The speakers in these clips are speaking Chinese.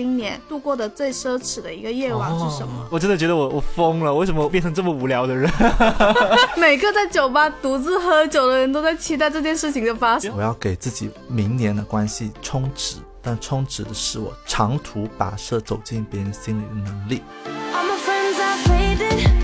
今年度过的最奢侈的一个夜晚是什么？我真的觉得我我疯了，为什么我变成这么无聊的人？每个在酒吧独自喝酒的人都在期待这件事情的发生。我要给自己明年的关系充值，但充值的是我长途跋涉走进别人心里的能力。All my friends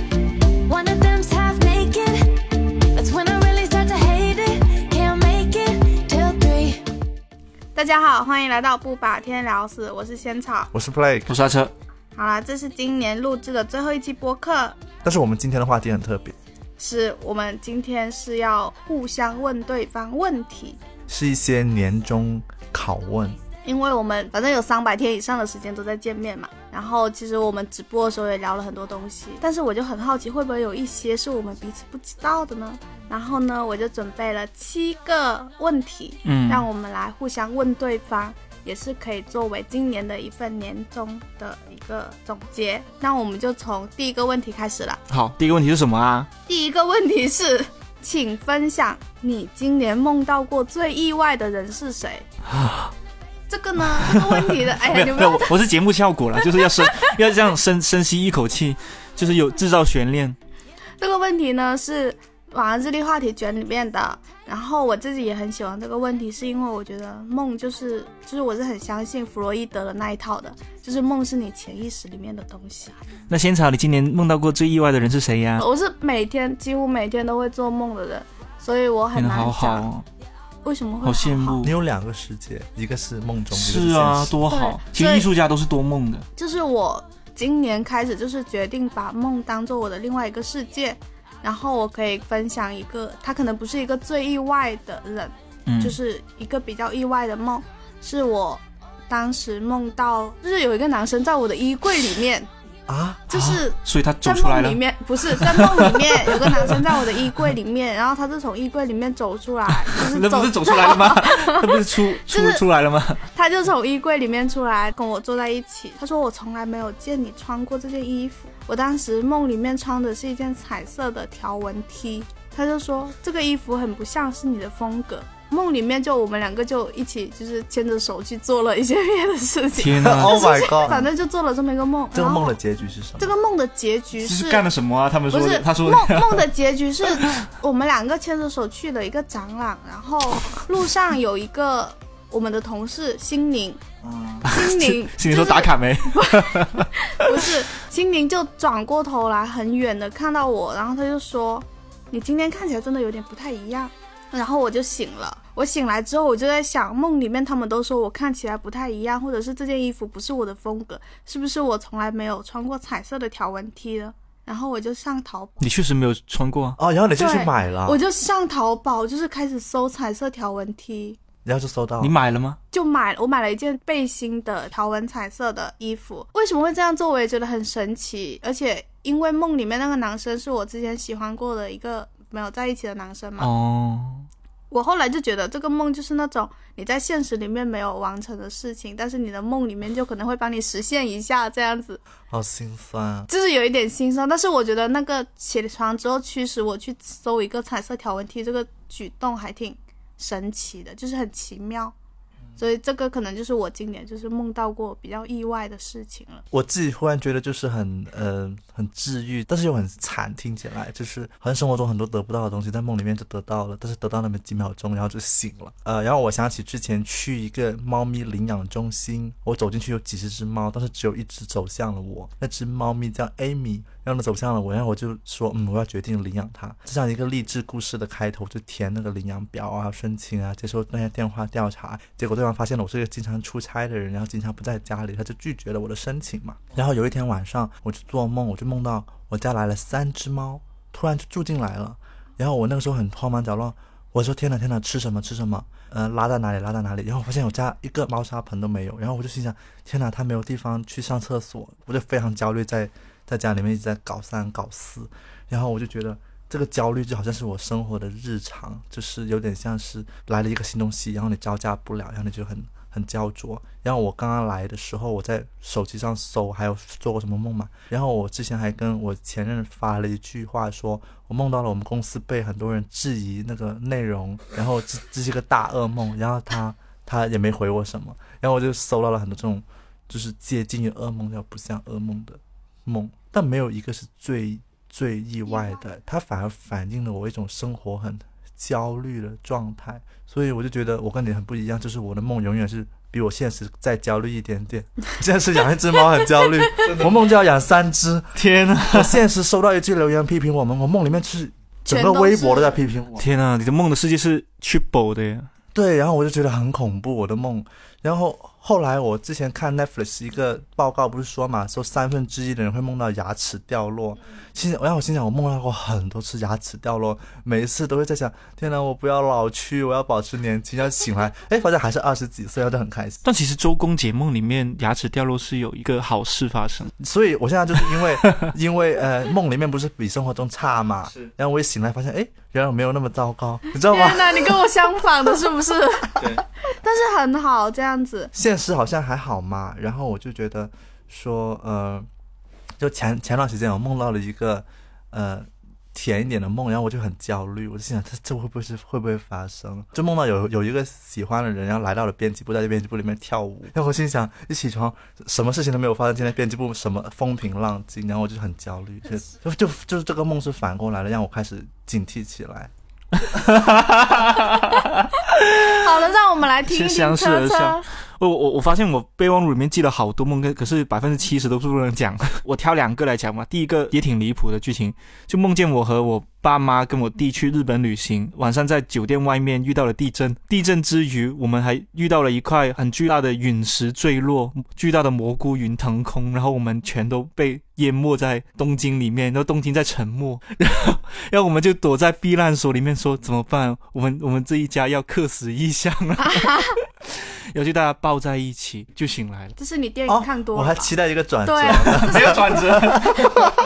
大家好，欢迎来到不把天聊死，我是仙草。我是 Blake，我刹车，好啦，这是今年录制的最后一期播客，但是我们今天的话题很特别，是我们今天是要互相问对方问题，是一些年终拷问。因为我们反正有三百天以上的时间都在见面嘛。然后其实我们直播的时候也聊了很多东西，但是我就很好奇，会不会有一些是我们彼此不知道的呢？然后呢，我就准备了七个问题，嗯，让我们来互相问对方，也是可以作为今年的一份年终的一个总结。那我们就从第一个问题开始了。好，第一个问题是什么啊？第一个问题是，请分享你今年梦到过最意外的人是谁？这个呢，这个问题的，哎呀，没有没有，你不要我我是节目效果了，就是要深 要这样深深吸一口气，就是有制造悬念。这个问题呢是晚安日历话题卷里面的，然后我自己也很喜欢这个问题，是因为我觉得梦就是就是我是很相信弗洛伊德的那一套的，就是梦是你潜意识里面的东西。那仙草，你今年梦到过最意外的人是谁呀？我是每天几乎每天都会做梦的人，所以我很难你好好讲哦，为什么会好羡慕你。有两个世界，一个是梦中，一个是啊，多好！其实艺术家都是多梦的。就是我今年开始就是决定把梦当做我的另外一个世界，然后我可以分享一个，他可能不是一个最意外的人，嗯，就是一个比较意外的梦，是我当时梦到，就是有一个男生在我的衣柜里面，啊，就是所以他走在出来了梦里。面，不是在梦里面有个男生在我的衣柜里面，然后他就从衣柜里面走出来，就是那不是走出来了吗？他不是出出就是出来了吗？他就从衣柜里面出来，跟我坐在一起。他说我从来没有见你穿过这件衣服。我当时梦里面穿的是一件彩色的条纹 T。他就说这个衣服很不像是你的风格。梦里面就我们两个就一起就是牵着手去做了一些别的事情，天哪！Oh my 反 God！正就做了这么一个梦。这个梦的结局是什么？这个梦的结局这是干了什么啊？他们不是，他说梦 梦的结局是我们两个牵着手去了一个展览，然后路上有一个我们的同事心灵，心灵 心灵说打卡没？不是心灵就转过头来很远的看到我，然后他就说：“你今天看起来真的有点不太一样。”然后我就醒了。我醒来之后，我就在想，梦里面他们都说我看起来不太一样，或者是这件衣服不是我的风格，是不是我从来没有穿过彩色的条纹 T 呢？然后我就上淘宝。你确实没有穿过啊。哦，然后你就去买了，我就上淘宝，就是开始搜彩色条纹 T，然后就搜到你买了吗？就买了我买了一件背心的条纹彩色的衣服。为什么会这样做？我也觉得很神奇。而且因为梦里面那个男生是我之前喜欢过的一个没有在一起的男生嘛，哦，我后来就觉得这个梦就是那种你在现实里面没有完成的事情，但是你的梦里面就可能会帮你实现一下这样子。好心酸啊！就是有一点心酸，但是我觉得那个起床之后驱使我去搜一个彩色条纹 T 这个举动还挺神奇的，就是很奇妙。所以这个可能就是我今年就是梦到过比较意外的事情了。我自己忽然觉得就是很呃很治愈，但是又很惨，听起来就是好像生活中很多得不到的东西，在梦里面就得到了，但是得到那么几秒钟，然后就醒了。呃，然后我想起之前去一个猫咪领养中心，我走进去有几十只猫，但是只有一只走向了我，那只猫咪叫 Amy，然后走向了我，然后我就说嗯我要决定领养它，就像一个励志故事的开头，就填那个领养表啊、申请啊、接受那些电话调查，结果对方发现了我是一个经常出差的人，然后经常不在家里，他就拒绝了我的申请嘛。然后有一天晚上，我就做梦，我就梦到我家来了三只猫，突然就住进来了。然后我那个时候很慌忙脚乱，我说天哪天哪，吃什么吃什么？呃，拉在哪里拉在哪里？然后我发现我家一个猫砂盆都没有，然后我就心想，天哪，它没有地方去上厕所，我就非常焦虑，在在家里面一直在搞三搞四，然后我就觉得。这个焦虑就好像是我生活的日常，就是有点像是来了一个新东西，然后你招架不了，然后你就很很焦灼。然后我刚刚来的时候，我在手机上搜还有做过什么梦嘛？然后我之前还跟我前任发了一句话说，我梦到了我们公司被很多人质疑那个内容，然后这这是一个大噩梦，然后他他也没回我什么，然后我就搜到了很多这种就是接近于噩梦，要不像噩梦的梦，但没有一个是最最意外的，它反而反映了我一种生活很焦虑的状态，所以我就觉得我跟你很不一样，就是我的梦永远是比我现实再焦虑一点点。现实养一只猫很焦虑，我梦就要养三只，天啊，我现实收到一句留言批评我们，我梦里面是整个微博都在批评我。天啊！你的梦的世界是 triple 的呀。对，然后我就觉得很恐怖，我的梦。然后后来我之前看 Netflix 一个报告，不是说嘛，说三分之一的人会梦到牙齿掉落。心想，我让我心想，我梦到过很多次牙齿掉落，每一次都会在想，天哪，我不要老去，我要保持年轻。要醒来，哎，发现还是二十几岁，我就很开心。但其实周公解梦里面牙齿掉落是有一个好事发生。所以我现在就是因为 因为呃梦里面不是比生活中差嘛，是然后我一醒来发现，哎，原来我没有那么糟糕，你知道吗天？哪，你跟我相反的，是不是？对，但是很好，这样子。现实好像还好嘛，然后我就觉得说，呃，就前前段时间我梦到了一个呃甜一点的梦，然后我就很焦虑，我就心想这这会不会是会不会发生？就梦到有有一个喜欢的人，然后来到了编辑部，在编辑部里面跳舞，然后我心想一起床什么事情都没有发生，今天编辑部什么风平浪静，然后我就很焦虑，就就就就是这个梦是反过来了，让我开始警惕起来。好了，让我们来听一听先相视车车而笑。我我我发现我备忘录里面记了好多梦，可可是百分之七十都是不能讲。我挑两个来讲嘛。第一个也挺离谱的剧情，就梦见我和我爸妈跟我弟去日本旅行，晚上在酒店外面遇到了地震。地震之余，我们还遇到了一块很巨大的陨石坠落，巨大的蘑菇云腾空，然后我们全都被淹没在东京里面，然后东京在沉没，然后然后我们就躲在避难所里面说怎么办？我们我们这一家要客死异乡了。然后就大家抱在一起就醒来了。这是你电哦影看，多我了我？还期待一个转折。对啊，没有转折。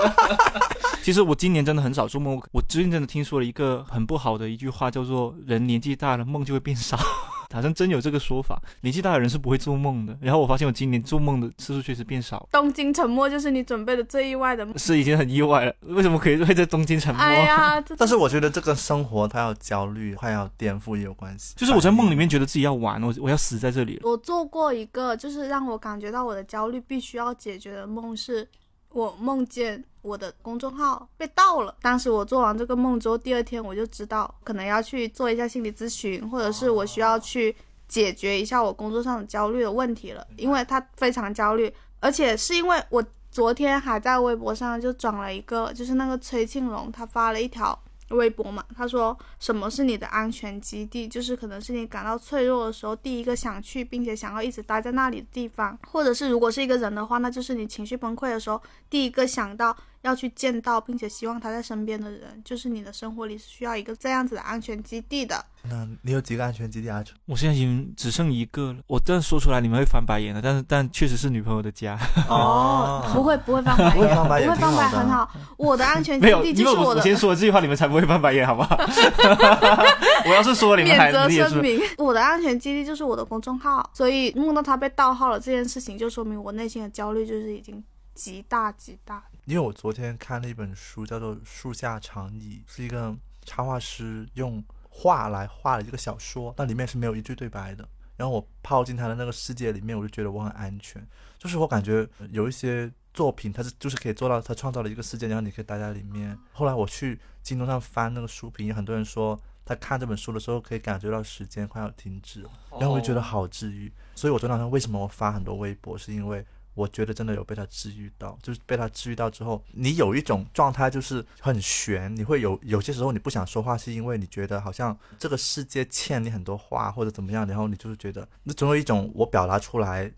其实我今年真的很少做梦，我最近真的听说了一个很不好的一句话，叫做“人年纪大了，梦就会变少”。好像真有这个说法，年纪大的人是不会做梦的。然后我发现我今年做梦的次数确实变少，东京沉没就是你准备的最意外的梦。是已经很意外了。为什么可以会在东京沉没？哎呀，但是我觉得这跟生活它要焦虑、快要颠覆也有关系。就是我在梦里面觉得自己要完，我我要死在这里了。我做过一个，就是让我感觉到我的焦虑必须要解决的梦，是我梦见我的公众号被盗了。当时我做完这个梦之后，第二天我就知道可能要去做一下心理咨询，或者是我需要去解决一下我工作上的焦虑的问题了，因为他非常焦虑，而且是因为我昨天还在微博上就转了一个，就是那个崔庆龙他发了一条。微博嘛，他说什么是你的安全基地，就是可能是你感到脆弱的时候第一个想去，并且想要一直待在那里的地方，或者是如果是一个人的话，那就是你情绪崩溃的时候第一个想到要去见到，并且希望他在身边的人，就是你的生活里是需要一个这样子的安全基地的。那你有几个安全基地啊？我现在已经只剩一个了，我这样说出来你们会翻白眼的，但是但确实是女朋友的家。哦，不会不会翻白眼，不会翻白眼不会翻白眼，挺好的很好。我的安全基没有，地因为就是我的先说了这句话，你们才不会翻白眼，好不好？我要是说你们还免责。声明，我的安全基地就是我的公众号，所以梦到他被盗号了这件事情，就说明我内心的焦虑就是已经极大极大。因为我昨天看了一本书，叫做《树下长椅》，是一个插画师用画来画了一个小说，那里面是没有一句对白的。然后我泡进他的那个世界里面，我就觉得我很安全。就是我感觉有一些作品，它是就是可以做到，他创造了一个世界，然后你可以待在里面。后来我去京东上翻那个书评，有很多人说他看这本书的时候可以感觉到时间快要停止，然后我就觉得好治愈。所以我昨天晚上为什么我发很多微博，是因为我觉得真的有被他治愈到，就是被他治愈到之后，你有一种状态就是很悬，你会有有些时候你不想说话，是因为你觉得好像这个世界欠你很多话或者怎么样，然后你就是觉得那总有一种我表达出来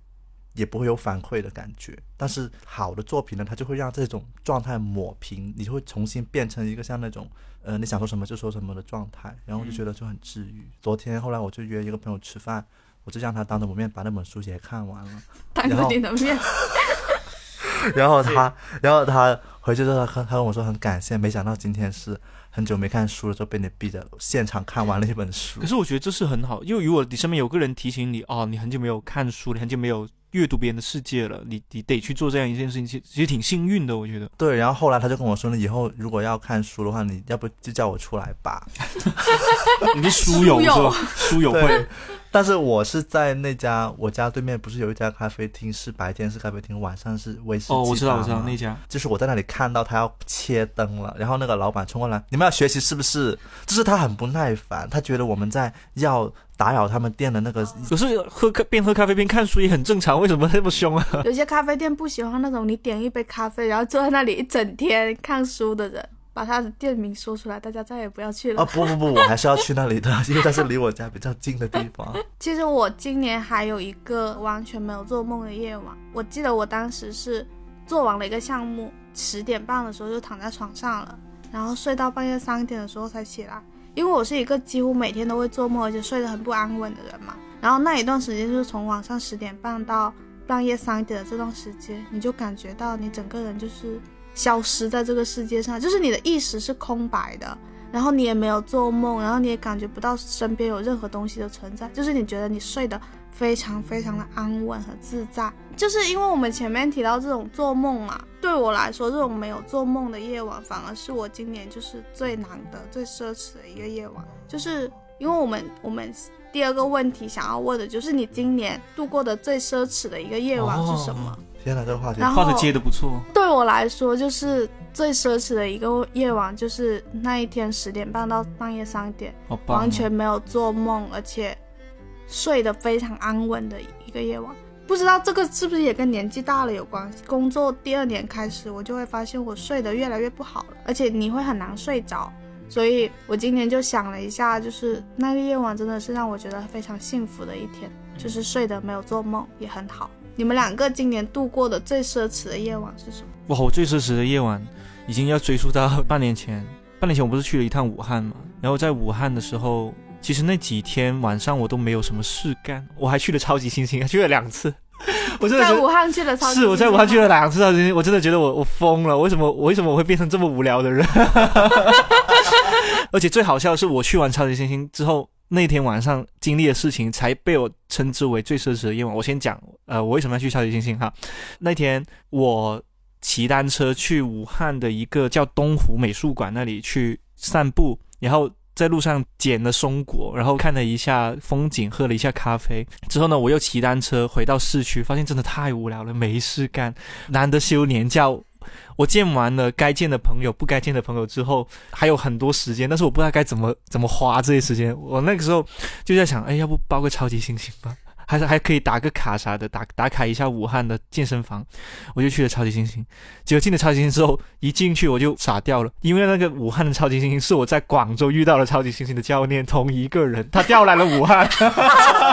也不会有反馈的感觉。但是好的作品呢，它就会让这种状态抹平，你就会重新变成一个像那种呃你想说什么就说什么的状态，然后就觉得就很治愈。昨天后来我就约一个朋友吃饭。我就让他当着我面把那本书也看完了，当着你的面 然后他，然后他回去之后，他他跟我说很感谢，没想到今天是很久没看书了，就被你逼着现场看完了一本书可。是我觉得这是很好，因为如果你身边有个人提醒你，哦，你很久没有看书，你很久没有阅读别人的世界了，你你得去做这样一件事情，其其实挺幸运的，我觉得。对，然后后来他就跟我说呢，以后如果要看书的话，你要不就叫我出来吧。你是书友是吧？书友会，但是我是在那家我家对面不是有一家咖啡厅，是白天是咖啡厅，晚上是威士忌哦，我知道，我知道那家。就是我在那里看到他要切灯了，然后那个老板冲过来，你们要学习是不是？就是他很不耐烦，他觉得我们在要打扰他们店的那个。可是喝咖边喝咖啡边看书也很正常，为什么那么凶啊？有些咖啡店不喜欢那种你点一杯咖啡，然后坐在那里一整天看书的人。把他的店名说出来，大家再也不要去了。啊不不不，我还是要去那里的，因为它是离我家比较近的地方。其实我今年还有一个完全没有做梦的夜晚。我记得我当时是做完了一个项目，十点半的时候就躺在床上了，然后睡到半夜三点的时候才起来。因为我是一个几乎每天都会做梦，而且睡得很不安稳的人嘛。然后那一段时间就是从晚上十点半到半夜三点的这段时间，你就感觉到你整个人就是消失在这个世界上，就是你的意识是空白的。然后你也没有做梦，然后你也感觉不到身边有任何东西的存在，就是你觉得你睡得非常非常的安稳和自在。就是因为我们前面提到这种做梦嘛，对我来说，这种没有做梦的夜晚，反而是我今年就是最难得、最奢侈的一个夜晚。就是因为我们我们第二个问题想要问的就是你今年度过的最奢侈的一个夜晚是什么？天哪，这个话题然后画的接的不错，对我来说，就是最奢侈的一个夜晚，就是那一天十点半到半夜三点，哦！完全没有做梦，而且睡得非常安稳的一个夜晚。不知道这个是不是也跟年纪大了有关系？工作第二年开始，我就会发现我睡得越来越不好了，而且你会很难睡着。所以我今年就想了一下，就是那个夜晚真的是让我觉得非常幸福的一天，就是睡得没有做梦也很好。你们两个今年度过的最奢侈的夜晚是什么？哇，我最奢侈的夜晚已经要追溯到 半年前。半年前我不是去了一趟武汉嘛，然后在武汉的时候，其实那几天晚上我都没有什么事干，我还去了超级星星，还去了两次。我真的在武汉去了是我在武汉去了两次超级星星，我真的觉得我我疯了，为什么我为什么我会变成这么无聊的人？而且最好笑的是，我去完超级星星之后。那天晚上经历的事情才被我称之为最奢侈的夜晚。我先讲，呃，我为什么要去超级星星哈？那天我骑单车去武汉的一个叫东湖美术馆那里去散步，然后在路上捡了松果，然后看了一下风景，喝了一下咖啡。之后呢，我又骑单车回到市区，发现真的太无聊了，没事干，难得休年假。我见完了该见的朋友，不该见的朋友之后，还有很多时间，但是我不知道该怎么怎么花这些时间。我那个时候就在想，哎，要不包个超级星星吧？还是还可以打个卡啥的，打打卡一下武汉的健身房。我就去了超级星星，结果进了超级星星之后，一进去我就傻掉了，因为那个武汉的超级星星是我在广州遇到了超级星星的教练，同一个人，他调来了武汉。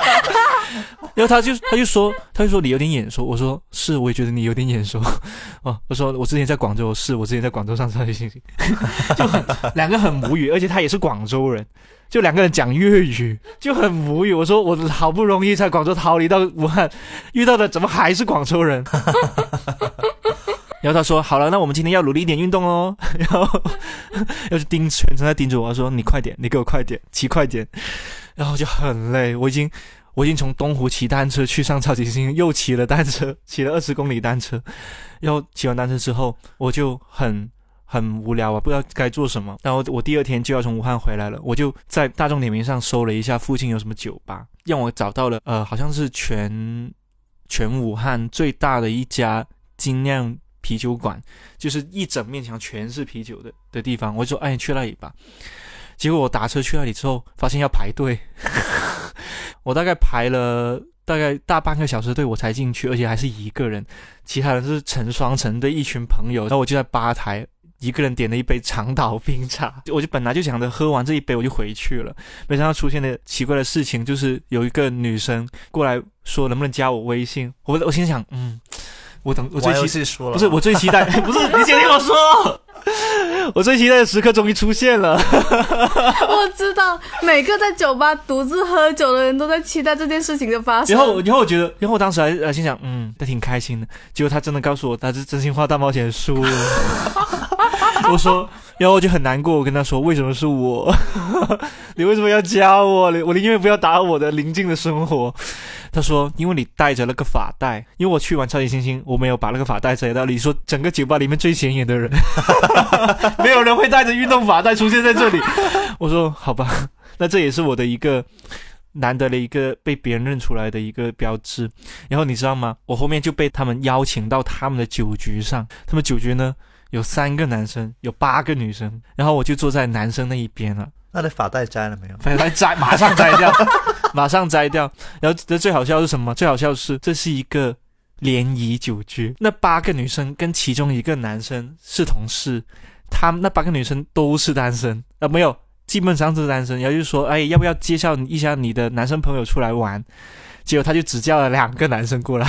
然后他就他就说他就说你有点眼熟，我说是，我也觉得你有点眼熟。哦，我说我之前在广州，是我之前在广州上超级星星，就很两个很无语，而且他也是广州人，就两个人讲粤语就很无语。我说我好不容易在广州逃离到武汉，遇到的怎么还是广州人？然后他说好了，那我们今天要努力一点运动哦。然后要是盯全程在盯着我，说你快点，你给我快点，骑快点。然后就很累，我已经。我已经从东湖骑单车去上超级星，又骑了单车，骑了二十公里单车。然后骑完单车之后，我就很很无聊啊，不知道该做什么。然后我第二天就要从武汉回来了，我就在大众点评上搜了一下附近有什么酒吧，让我找到了呃，好像是全全武汉最大的一家精酿啤酒馆，就是一整面墙全是啤酒的的地方。我就说哎，去那里吧。结果我打车去那里之后，发现要排队。我大概排了大概大半个小时队，我才进去，而且还是一个人，其他人是成双成对一群朋友。然后我就在吧台一个人点了一杯长岛冰茶，我就本来就想着喝完这一杯我就回去了，没想到出现的奇怪的事情就是有一个女生过来说能不能加我微信，我我心想嗯，我等我最期说了不是我最 期待不是你先听我说。我最期待的时刻终于出现了。我知道每个在酒吧独自喝酒的人都在期待这件事情的发生。然后，然后我觉得，然后我当时还呃心想，嗯，他挺开心的。结果他真的告诉我，他是真心话大冒险输了。我说，然后我就很难过，我跟他说，为什么是我？你为什么要加我？我宁愿不要打扰我的宁静的生活。他说，因为你带着那个发带，因为我去完超级星星，我没有把那个发带摘到。你说整个酒吧里面最显眼的人，没有人会带着运动发带出现在这里。我说好吧，那这也是我的一个难得的一个被别人认出来的一个标志。然后你知道吗？我后面就被他们邀请到他们的酒局上，他们酒局呢有三个男生，有八个女生，然后我就坐在男生那一边了。那你发带摘了没有？发带摘，马上摘掉，马上摘掉。然后这最好笑是什么？最好笑是这是一个联谊酒局，那八个女生跟其中一个男生是同事，他们那八个女生都是单身啊、没有，基本上都是单身。然后就说，哎，要不要介绍一下你的男生朋友出来玩？结果他就只叫了两个男生过来。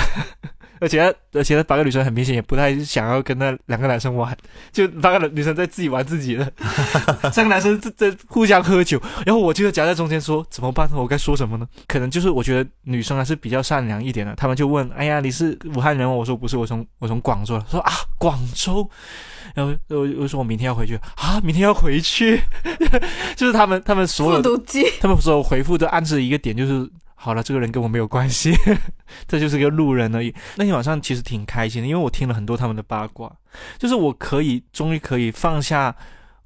而且而且那八个女生很明显也不太想要跟那两个男生玩，就八个女生在自己玩自己的，三个男生在在互相喝酒，然后我就夹在中间说怎么办呢？我该说什么呢？可能就是我觉得女生还是比较善良一点的，他们就问：“哎呀，你是武汉人吗？”我说不是，我从我从广州来。说啊，广州。然后我我说我明天要回去啊，明天要回去，就是他们他们所有复读机，他们所有回复都暗示一个点，就是好了，这个人跟我没有关系，这就是个路人而已。那天晚上其实挺开心的，因为我听了很多他们的八卦，就是我可以终于可以放下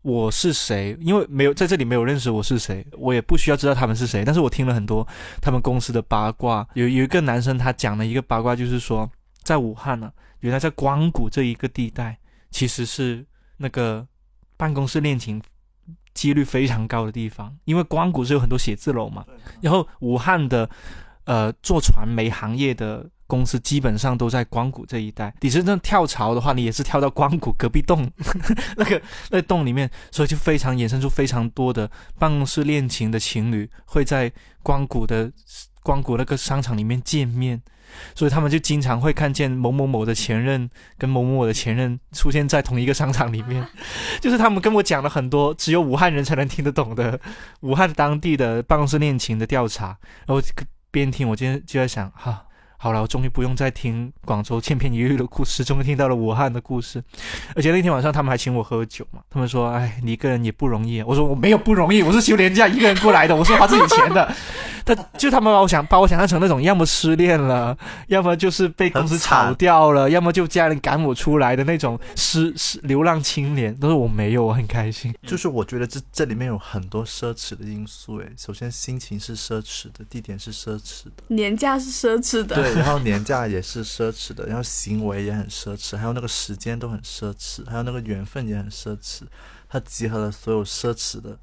我是谁，因为没有在这里没有认识我是谁，我也不需要知道他们是谁，但是我听了很多他们公司的八卦。有有一个男生他讲了一个八卦，就是说在武汉呢、原来在光谷这一个地带，其实是那个办公室恋情几率非常高的地方，因为光谷是有很多写字楼嘛，然后武汉的呃做传媒行业的公司基本上都在光谷这一带。你真正跳槽的话，你也是跳到光谷隔壁栋 那个那个洞里面，所以就非常衍生出非常多的办公室恋情的情侣会在光谷的光谷那个商场里面见面。所以他们就经常会看见某某某的前任跟某某某的前任出现在同一个商场里面，就是他们跟我讲了很多只有武汉人才能听得懂的武汉当地的办公室恋情的调查。然后边听，我今天就在想，哈、好了，我终于不用再听广州千篇一律的故事，终于听到了武汉的故事。而且那天晚上他们还请我喝酒嘛，他们说，哎，你一个人也不容易。我说我没有不容易，我是休年假一个人过来的，我是花自己钱的。他就他们把我想把我想象成那种，要么失恋了，要么就是被公司炒掉了，要么就家人赶我出来的那种失失流浪青年。但是我没有，我很开心。就是我觉得这这里面有很多奢侈的因素，诶，首先心情是奢侈的，地点是奢侈的，年假是奢侈的，对，然后年假也是奢侈的，然后行为也很奢侈，还有那个时间都很奢侈，还有那个缘分也很奢侈，他集合了所有奢侈的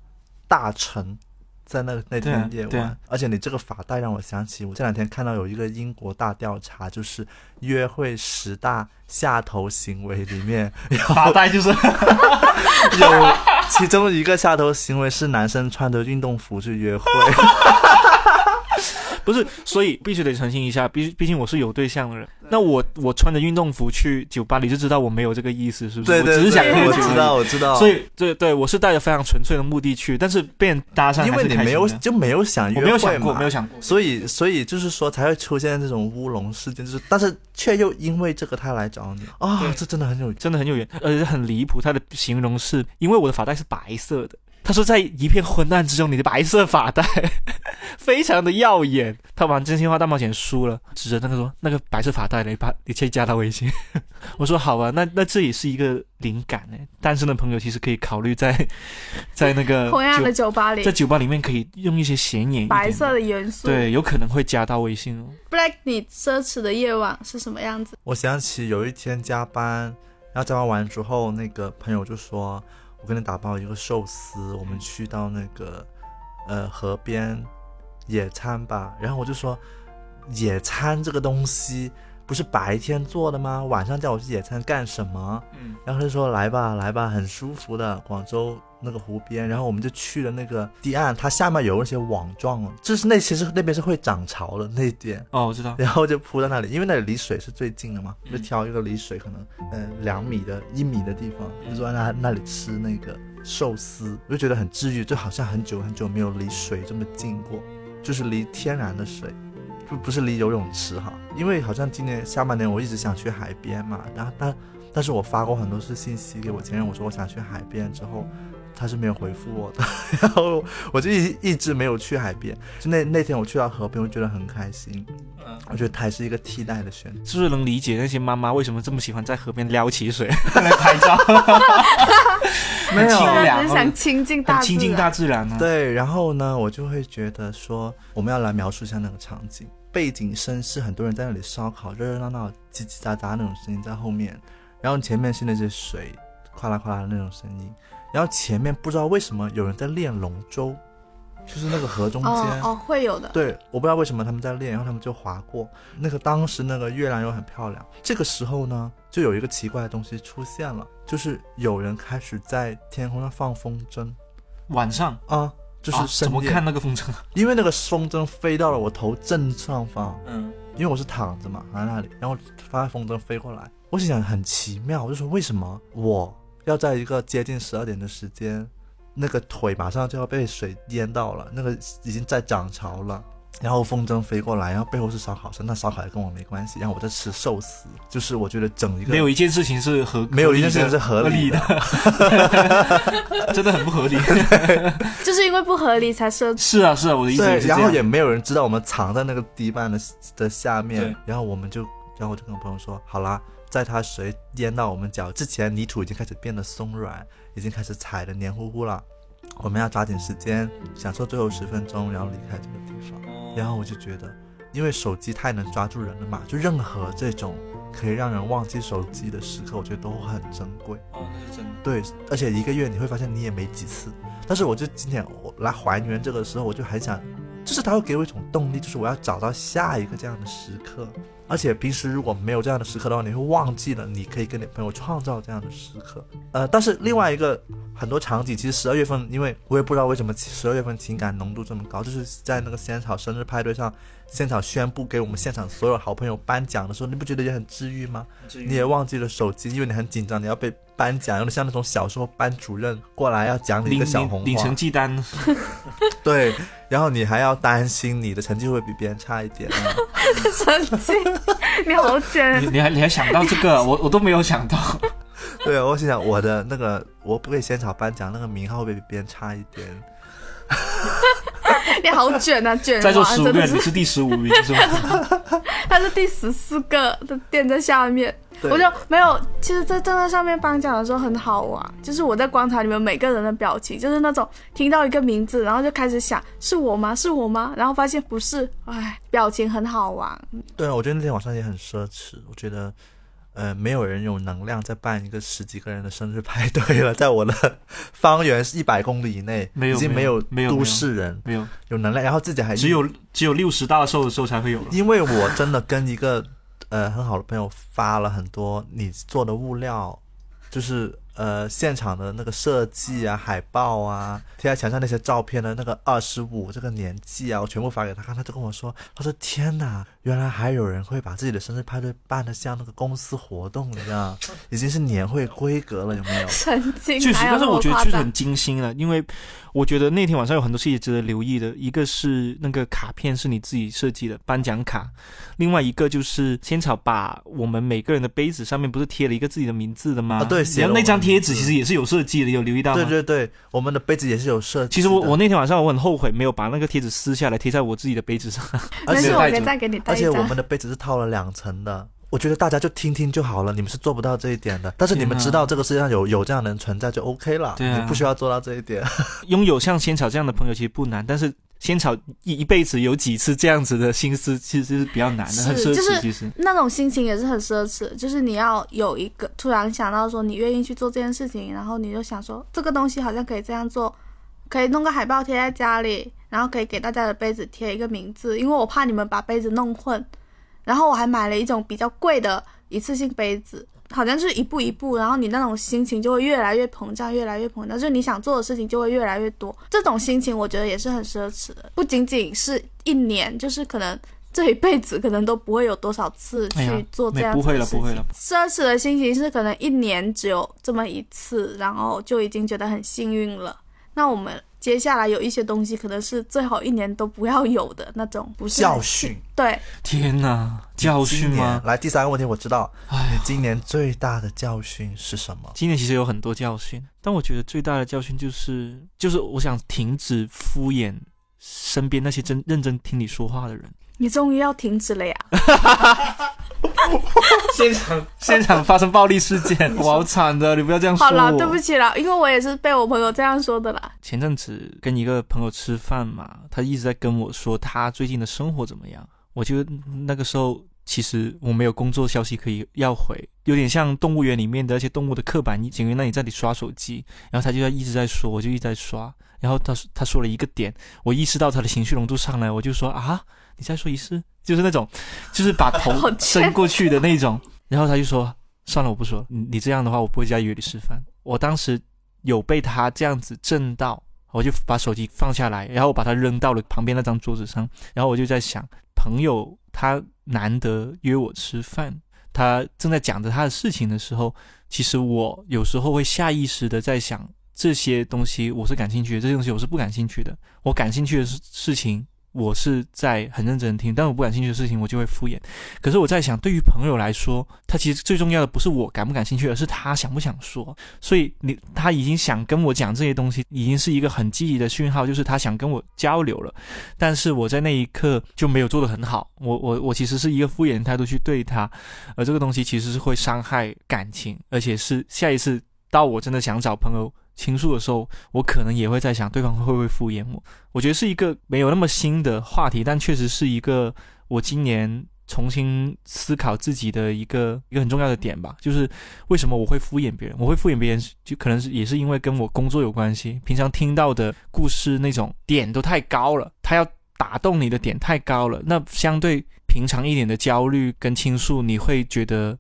大成。在那那对啊天夜晚，而且你这个发带让我想起，我这两天看到有一个英国大调查，就是约会十大下头行为里面发 带就是 有其中一个下头行为是男生穿着运动服去约会，不是，所以必须得澄清一下，毕毕竟我是有对象的人。那我我穿着运动服去酒吧，你就知道我没有这个意思，是不是？对对我只是想对，喝酒我知道，我知道。所以对对，我是带着非常纯粹的目的去，但是被人搭讪，因为你没有就没有想约我会没有想过，没有想过。所以所以就是说才会出现这种乌龙事件，就是但是却又因为这个他来找你啊、对这真的很有真的很有缘，而且很离谱。他的形容是因为我的发带是白色的，他说在一片昏暗之中，你的白色发带 非常的耀眼。他玩真心话大冒险输了，指着那个说那个白色发带你把你去加他微信。我说好啊，那那这也是一个灵感呢。单身的朋友其实可以考虑在 在那个同样的酒酒吧里在，酒吧里面可以用一些显眼白色的元素。对，有可能会加到微信哦。，Black，你奢侈的夜晚是什么样子？我想起有一天加班，然后加班完之后，那个朋友就说：“我给你打包一个寿司，我们去到那个呃河边野餐吧。”然后我就说：“野餐这个东西不是白天做的吗？晚上叫我去野餐干什么？”嗯，然后他就说：“来吧，来吧，很舒服的广州那个湖边。”然后我们就去了那个堤岸，它下面有那些网状，就是那其实那边是会涨潮的那点。哦，我知道。然后就铺在那里，因为那里离水是最近的嘛，嗯就挑一个离水可能呃两米的、一米的地方，就坐在那那里吃那个寿司，我就觉得很治愈，就好像很久很久没有离水这么近过，就是离天然的水，就不是离游泳池哈，因为好像今年下半年我一直想去海边嘛，然后但但是我发过很多次信息给我前任，我说我想去海边之后，他是没有回复我的，然后我就一一直没有去海边。就那那天我去到河边，我觉得很开心。我觉得它是一个替代的选择。是不是能理解那些妈妈为什么这么喜欢在河边撩起水 来拍照？没有清大家凉只是想亲近大自然。亲近大自然啊。对，然后呢，我就会觉得说，我们要来描述一下那个场景。背景声是很多人在那里烧烤，热热闹闹、叽叽喳喳那种声音在后面，然后前面是那些水哗啦哗啦的那种声音，然后前面不知道为什么有人在练龙舟，就是那个河中间。哦哦，会有的。对，我不知道为什么他们在练，然后他们就划过那个。当时那个月亮又很漂亮，这个时候呢，就有一个奇怪的东西出现了，就是有人开始在天空上放风筝晚上啊，就是啊怎么看那个风筝？因为那个风筝飞到了我头正上方，嗯，因为我是躺着嘛，躺在那里，然后发现风筝飞过来，我心想很奇妙，我就说为什么我要在一个接近十二点的时间，那个腿马上就要被水淹到了，那个已经在涨潮了。然后风筝飞过来，然后背后是烧烤声，那烧烤也跟我没关系。然后我在吃寿司，就是我觉得整一个没有一件事情是合，没有一件事情是合合理的的，真的很不合理。就是因为不合理才设是啊，是啊，我的意思，也是这样。然后也没有人知道我们藏在那个堤坝的的下面，然后我们就，然后我就跟我朋友说，好啦，在它水淹到我们脚之前，泥土已经开始变得松软，已经开始踩得黏糊糊了，我们要抓紧时间，享受最后十分钟，然后离开这个地方。然后我就觉得，因为手机太能抓住人了嘛，就任何这种可以让人忘记手机的时刻，我觉得都很珍贵。哦，那是真的。对，而且一个月你会发现你也没几次。但是我就今天我来还原这个时候，我就很想，就是他会给我一种动力，就是我要找到下一个这样的时刻。而且平时如果没有这样的时刻的话，你会忘记了你可以跟你朋友创造这样的时刻。呃，但是另外一个很多场景，其实十二月份，因为我也不知道为什么十二月份情感浓度这么高，就是在那个仙草生日派对上，仙草宣布给我们现场所有好朋友颁奖的时候，你不觉得也很治愈吗？你也忘记了手机，因为你很紧张，你要被颁奖，有点像那种小时候班主任过来要奖你一个小红领领成，绩单，对，然后你还要担心你的成绩会比别人差一点你好卷 你。你还你还想到这个，我我都没有想到。对，我心想我的那个我不给现场颁奖那个名号会不会比别人差一点？你好卷啊，卷在座十五个人，王真的是你，是第十五名是吗？他是第十四个的垫在下面，我就没有。其实，在站在上面颁奖的时候很好玩，就是我在观察你们每个人的表情，就是那种听到一个名字，然后就开始想是我吗？是我吗？然后发现不是，哎，表情很好玩。对啊，我觉得那天晚上也很奢侈。我觉得，呃，没有人有能量再办一个十几个人的生日派对了，在我的方圆一百公里以内，没有已经没有有都没有没有市人没有，有能量，然后自己还只有只有六十大寿的时候才会有了。因为我真的跟一个呃很好的朋友发了很多你做的物料，就是呃现场的那个设计啊、海报啊、贴在墙上那些照片的那个二十五这个年纪啊，我全部发给他看，他就跟我说，他说天哪，原来还有人会把自己的生日派对办得像那个公司活动一样，已经是年会规格了，有没有？神经，确实，但是我觉得确实很精心了，因为我觉得那天晚上有很多细节值得留意的。一个是那个卡片是你自己设计的颁奖卡，另外一个就是仙草把我们每个人的杯子上面不是贴了一个自己的名字的吗？啊对写了然后那张贴纸其实也是有设计的，有留意到吗？对对对，我们的杯子也是有设计。其实我我那天晚上我很后悔没有把那个贴纸撕下来贴在我自己的杯子上。而且，我带着可以再给你带而且我们。的杯子是套了两层的。我觉得大家就听听就好了，你们是做不到这一点的。但是你们知道这个世界上有有这样的人存在就 OK 了，对啊你不需要做到这一点。拥有像仙草这样的朋友其实不难，但是仙草一一辈子有几次这样子的心思，其实是比较难的，是很奢就是侈。其实那种心情也是很奢侈，就是你要有一个突然想到说你愿意去做这件事情，然后你就想说这个东西好像可以这样做，可以弄个海报贴在家里，然后可以给大家的杯子贴一个名字，因为我怕你们把杯子弄混，然后我还买了一种比较贵的一次性杯子。好像就是一步一步，然后你那种心情就会越来越膨胀，越来越膨胀，就是你想做的事情就会越来越多。这种心情我觉得也是很奢侈的，不仅仅是一年，就是可能这一辈子可能都不会有多少次去做这样不会了。不会了。奢侈的心情是可能一年只有这么一次，然后就已经觉得很幸运了。那我们接下来有一些东西可能是最好一年都不要有的那种，不是教训。对，天哪，教训吗？来第三个问题，我知道哎你今年最大的教训是什么？今年其实有很多教训，但我觉得最大的教训就是，就是我想停止敷衍身边那些真认真听你说话的人。你终于要停止了呀！现场现场发生暴力事件，我好惨的，你不要这样说。好了，对不起了，因为我也是被我朋友这样说的啦。前阵子跟一个朋友吃饭嘛，他一直在跟我说他最近的生活怎么样。我就那个时候其实我没有工作消息可以要回，有点像动物园里面的那些动物的刻板警员，那你在里刷手机，然后他就在一直在说，我就一直在刷，然后他他说了一个点，我意识到他的情绪浓度上来，我就说啊，你再说一次，就是那种，就是把头 伸过去的那种，然后他就说算了，我不说，你你这样的话，我不会再约你吃饭。我当时有被他这样子震到，我就把手机放下来，然后我把它扔到了旁边那张桌子上，然后我就在想，朋友他难得约我吃饭，他正在讲着他的事情的时候，其实我有时候会下意识的在想，这些东西我是感兴趣的，这些东西我是不感兴趣的。我感兴趣的事事情，我是在很认真听，但我不感兴趣的事情，我就会敷衍。可是我在想，对于朋友来说，他其实最重要的不是我感不感兴趣，而是他想不想说。所以你他已经想跟我讲这些东西，已经是一个很积极的讯号，就是他想跟我交流了。但是我在那一刻就没有做得很好，我我我其实是一个敷衍的态度去对他，而这个东西其实是会伤害感情，而且是下一次到我真的想找朋友倾诉的时候，我可能也会在想对方会不会敷衍我。我觉得是一个没有那么新的话题，但确实是一个我今年重新思考自己的一个一个很重要的点吧，就是为什么我会敷衍别人？我会敷衍别人，就可能是也是因为跟我工作有关系。平常听到的故事那种点都太高了，他要打动你的点太高了，那相对平常一点的焦虑跟倾诉，你会觉得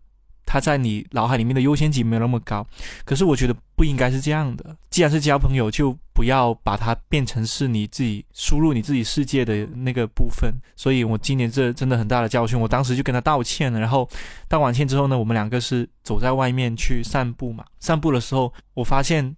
他在你脑海里面的优先级没有那么高。可是我觉得不应该是这样的。既然是交朋友，就不要把它变成是你自己输入你自己世界的那个部分。所以我今年这真的很大的教训，我当时就跟他道歉了。然后道完歉之后呢，我们两个是走在外面去散步嘛。散步的时候，我发现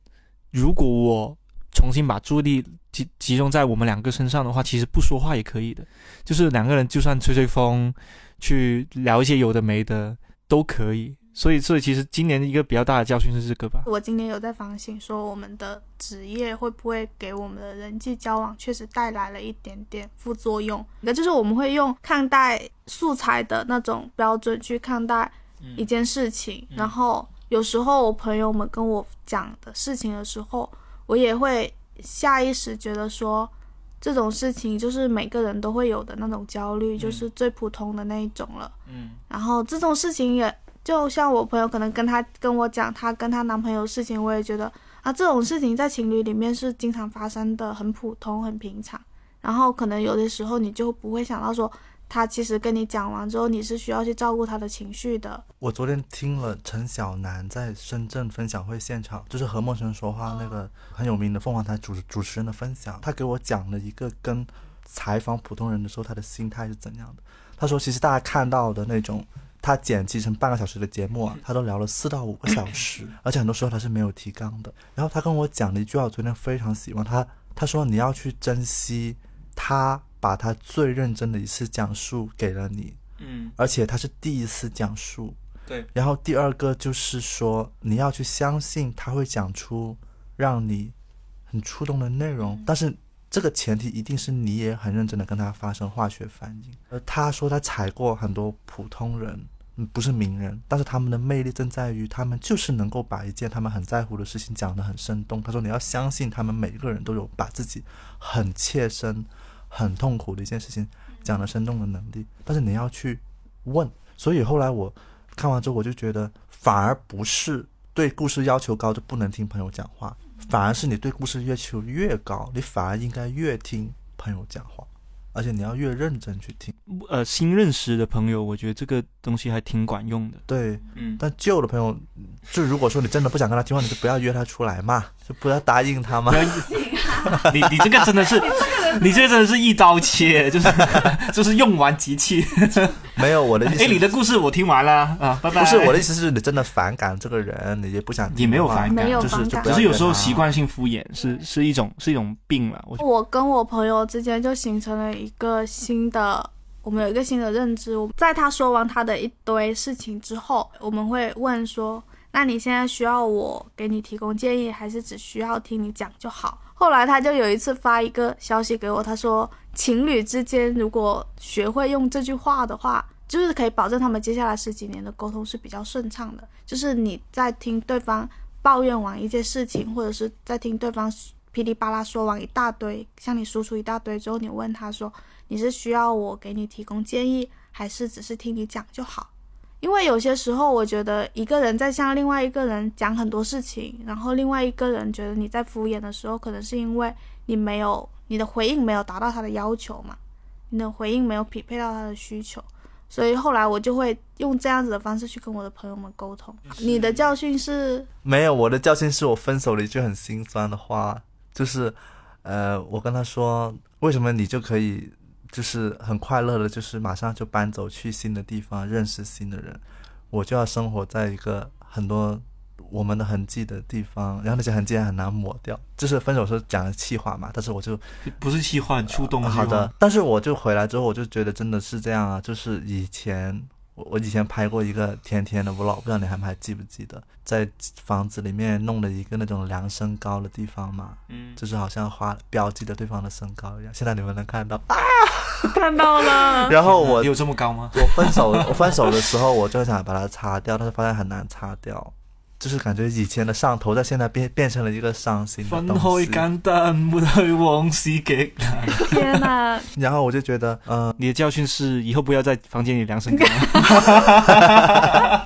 如果我重新把注意力集集中在我们两个身上的话，其实不说话也可以的。就是两个人就算吹吹风，去聊一些有的没的都可以。所以，所以其实今年一个比较大的教训是这个吧。我今年有在反省，说我们的职业会不会给我们的人际交往确实带来了一点点副作用。那就是我们会用看待素材的那种标准去看待一件事情，然后有时候我朋友们跟我讲的事情的时候，我也会下意识觉得说。这种事情就是每个人都会有的那种焦虑，就是最普通的那一种了。嗯，然后这种事情也就像我朋友可能跟她跟我讲她跟她男朋友的事情，我也觉得啊，这种事情在情侣里面是经常发生的，很普通很平常。然后可能有的时候你就不会想到说，他其实跟你讲完之后，你是需要去照顾他的情绪的。我昨天听了陈小南在深圳分享会现场，就是和陌生人说话那个很有名的凤凰台主主持人的分享，他给我讲了一个跟采访普通人的时候他的心态是怎样的。他说，其实大家看到的那种他剪辑成半个小时的节目啊，他都聊了四到五个小时，而且很多时候他是没有提纲的。然后他跟我讲了一句话，我昨天非常喜欢他，他说你要去珍惜他把他最认真的一次讲述给了你，嗯，而且他是第一次讲述。对，然后第二个就是说，你要去相信他会讲出让你很触动的内容，但是这个前提一定是你也很认真的跟他发生化学反应。而他说他踩过很多普通人，嗯，不是名人，但是他们的魅力正在于他们就是能够把一件他们很在乎的事情讲得很生动。他说你要相信他们每一个人都有把自己很切身、很痛苦的一件事情讲得生动的能力，但是你要去问。所以后来我。看完之后，我就觉得反而不是对故事要求高就不能听朋友讲话，反而是你对故事要求越高，你反而应该越听朋友讲话，而且你要越认真去听。呃，新认识的朋友，我觉得这个东西还挺管用的。对，嗯，但旧的朋友，就如果说你真的不想跟他听话，你就不要约他出来嘛，就不要答应他嘛 你你这个真的是，你这个真的是一刀切，就是就是用完即弃。没有我的意思。哎，你的故事我听完了啊，拜拜。不是我的意思是你真的反感这个人，你也不想听也没有反感没有就是反感只是有时候习惯性敷衍，是是一种是一种病了。我我跟我朋友之间就形成了一个新的，我们有一个新的认知。我在他说完他的一堆事情之后，我们会问说：“那你现在需要我给你提供建议，还是只需要听你讲就好？”后来他就有一次发一个消息给我，他说：“情侣之间如果学会用这句话的话，就是可以保证他们接下来十几年的沟通是比较顺畅的。就是你在听对方抱怨完一件事情，或者是在听对方噼里啪啦说完一大堆，向你输出一大堆之后，你问他说你是需要我给你提供建议，还是只是听你讲就好？因为有些时候，我觉得一个人在向另外一个人讲很多事情，然后另外一个人觉得你在敷衍的时候，可能是因为你没有你的回应没有达到他的要求嘛，你的回应没有匹配到他的需求，所以后来我就会用这样子的方式去跟我的朋友们沟通。你的教训是没有，我的教训是我分手了一句很心酸的话，就是，呃，我跟他说，为什么你就可以，就是很快乐的，就是马上就搬走去新的地方，认识新的人，我就要生活在一个很多我们的痕迹的地方，然后那些痕迹很难抹掉。就是分手时候讲的气话嘛，但是我就不是气话，很触动。好的，，但是我就回来之后，我就觉得真的是这样啊，就是以前我我以前拍过一个甜甜的 vlog，不知道你还还记不记得，在房子里面弄了一个那种量身高的地方嘛，嗯，就是好像画标记着对方的身高一样。现在你们能看到啊，看到了，然后我有这么高吗？我分手我分手的时候，我就想把它擦掉，但是发现很难擦掉。就是感觉以前的上头，在現在變變成了一個傷心的分東西。開簡單，抹去往事極難。天哪！然後我就覺得，嗯、你的教訓是以後不要在房間裡量身高。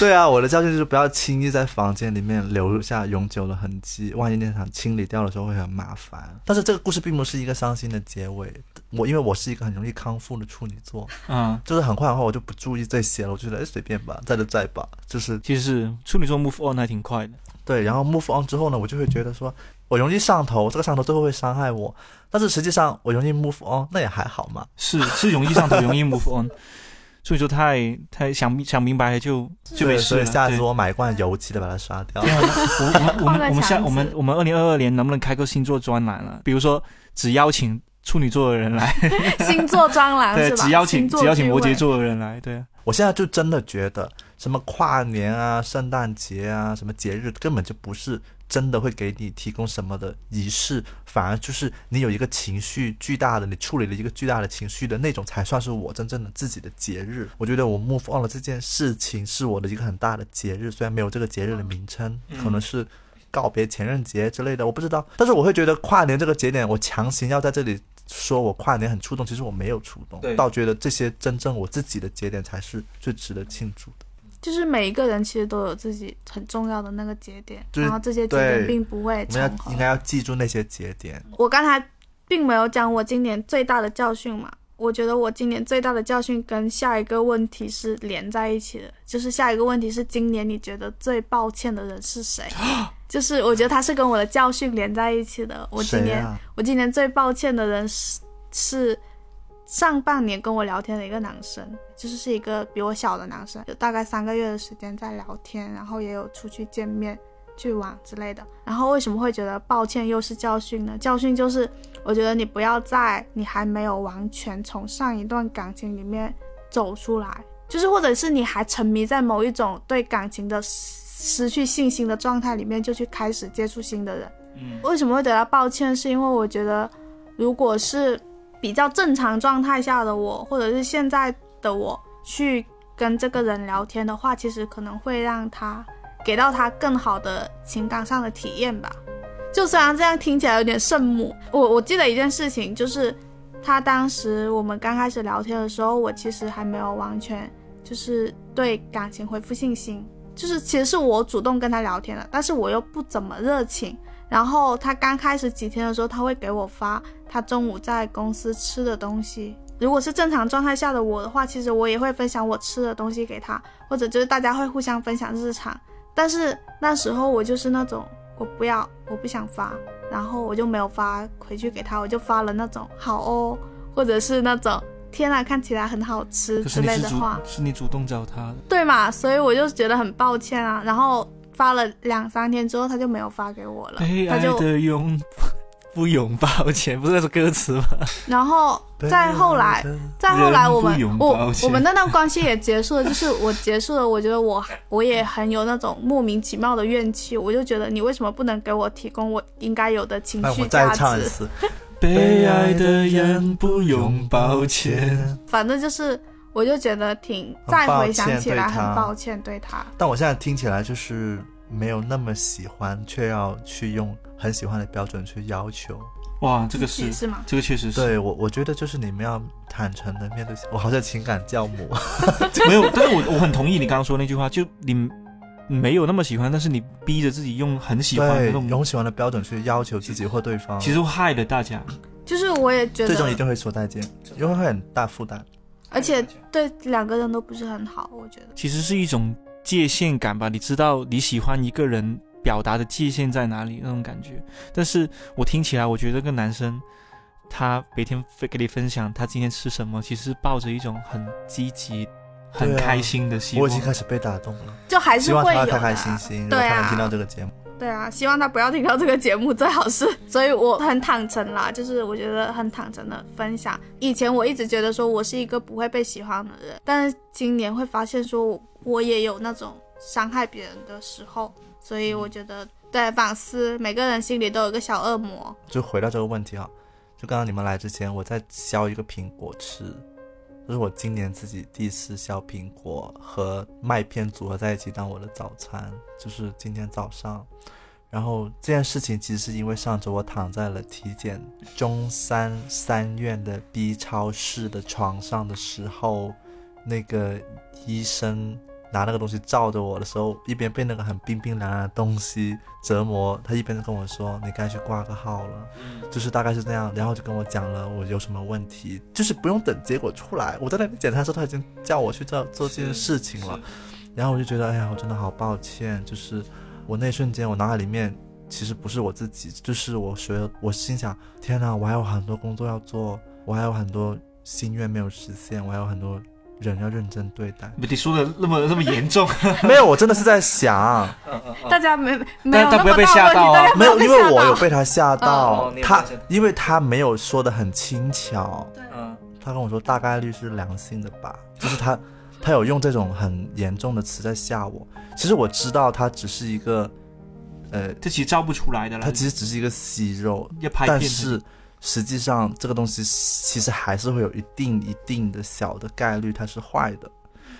对啊，我的教训就是不要轻易在房间里面留下永久的痕迹，万一那场清理掉的时候会很麻烦。但是这个故事并不是一个伤心的结尾，我因为我是一个很容易康复的处女座，嗯，就是很快的话我就不注意这些了，我就觉得哎随便吧，在就在吧，就是其实处女座 move on 还挺快的。对。然后 move on 之后呢，我就会觉得说我容易上头，这个上头最后会伤害我，但是实际上我容易 move on，那也还好嘛。是是容易上头，容易 move on。處女座太太想想明白了就就没事了。所以下次我买一罐油漆的把它刷掉。我我 我们我们下我们我们二零二二年能不能开个星座专栏了？比如说只邀请处女座的人来，星座专栏对，是吧？只邀请只邀请摩羯座的人来，对啊，我现在就真的觉得，什么跨年啊、圣诞节啊、什么节日，根本就不是真的会给你提供什么的仪式，反而就是你有一个情绪巨大的，你处理了一个巨大的情绪的那种，才算是我真正的自己的节日。我觉得我 move on 了这件事情是我的一个很大的节日，虽然没有这个节日的名称，可能是。告别前任节之类的，我不知道，但是我会觉得跨年这个节点，我强行要在这里说我跨年很触动，其实我没有触动，倒觉得这些真正我自己的节点才是最值得庆祝的。就是每一个人其实都有自己很重要的那个节点，就是然后这些节点并不会我们要重合应。该要记住那些节点。我刚才并没有讲我今年最大的教训嘛，我觉得我今年最大的教训跟下一个问题是连在一起的，就是下一个问题是今年你觉得最抱歉的人是谁？就是我觉得他是跟我的教训连在一起的。我今年、啊？我今年最抱歉的人是是上半年跟我聊天的一个男生，就是是一个比我小的男生，有大概三个月的时间在聊天，然后也有出去见面、去玩之类的。然后为什么会觉得抱歉又是教训呢？教训就是我觉得你不要在你还没有完全从上一段感情里面走出来，就是或者是你还沉迷在某一种对感情的失去信心的状态里面，就去开始接触新的人。嗯为什么会得到抱歉？是因为我觉得，如果是比较正常状态下的我，或者是现在的我去跟这个人聊天的话，其实可能会让他给到他更好的情感上的体验吧。就虽然这样听起来有点圣母，我我记得一件事情，就是他当时我们刚开始聊天的时候，我其实还没有完全就是对感情恢复信心，就是其实是我主动跟他聊天的，但是我又不怎么热情。然后他刚开始几天的时候，他会给我发他中午在公司吃的东西。如果是正常状态下的我的话，其实我也会分享我吃的东西给他，或者就是大家会互相分享日常。但是那时候我就是那种我不要，我不想发，然后我就没有发回去给他，我就发了那种好哦，或者是那种天呐，看起来很好吃之类的话，是你主动找他的，对嘛？所以我就觉得很抱歉啊。然后发了两三天之后，他就没有发给我了他就的拥 不拥抱歉，不是那首歌词吗？然后再后来。再后来，我们我我们那段关系也结束了，就是我结束了，我觉得我我也很有那种莫名其妙的怨气，我就觉得你为什么不能给我提供我应该有的情那绪我再价值？被爱的人不用抱歉。反正就是，我就觉得挺再回想起来很抱歉对他。但我现在听起来就是没有那么喜欢，却要去用很喜欢的标准去要求。哇，这个是是吗？这个确实是对我，我觉得就是你们要坦诚的面对。我好像情感教母，没有，但是我我很同意你刚刚说那句话，就你没有那么喜欢，但是你逼着自己用很喜欢的，那种，用喜欢的标准去要求自己或对方，其实会害了大家。就是我也觉得，最终一定会说再见，因为会很大负担。而且对两个人都不是很好，我觉得。其实是一种界限感吧，你知道你喜欢一个人表达的界限在哪里那种感觉。但是我听起来，我觉得这个男生他每天分给你分享他今天吃什么，其实抱着一种很积极、很开心的希望。我已经开始被打动了，就还希望是会有的他开开啊心心。对啊果他能听到这个节目，对啊，希望他不要听到这个节目，最好是。所以我很坦诚啦，就是我觉得很坦诚的分享。以前我一直觉得说我是一个不会被喜欢的人，但是今年会发现说我也有那种伤害别人的时候，所以我觉得对反思，每个人心里都有一个小恶魔。就回到这个问题啊，就刚刚你们来之前，我在削一个苹果吃，这是我今年自己第一次削苹果和麦片组合在一起当我的早餐，就是今天早上。然后这件事情其实是因为上周我躺在了体检中山三院的 B 超室的床上的时候，那个医生拿那个东西照着我的时候，一边被那个很冰冰凉凉的东西折磨，他一边跟我说：“你该去挂个号了。”就是大概是这样，然后就跟我讲了我有什么问题，就是不用等结果出来，我在那边检查的时候他已经叫我去做做这件事情了，然后我就觉得哎呀，我真的好抱歉，就是我那一瞬间我脑海里面其实不是我自己，就是我学我心想，天哪，我还有很多工作要做，我还有很多心愿没有实现，我还有很多人要认真对待，你说的那么那么严重，没有，我真的是在想，大家没没有那么但不要被吓到啊大家没有，因为我有被他吓到，哦他因为他没有说的很轻巧，嗯，他跟我说大概率是良性的吧，就是他他有用这种很严重的词在吓我。其实我知道他只是一个，呃，这其实照不出来的啦。他其实只是一个息肉，要拍片但是实际上这个东西其实还是会有一定一定的小的概率它是坏的。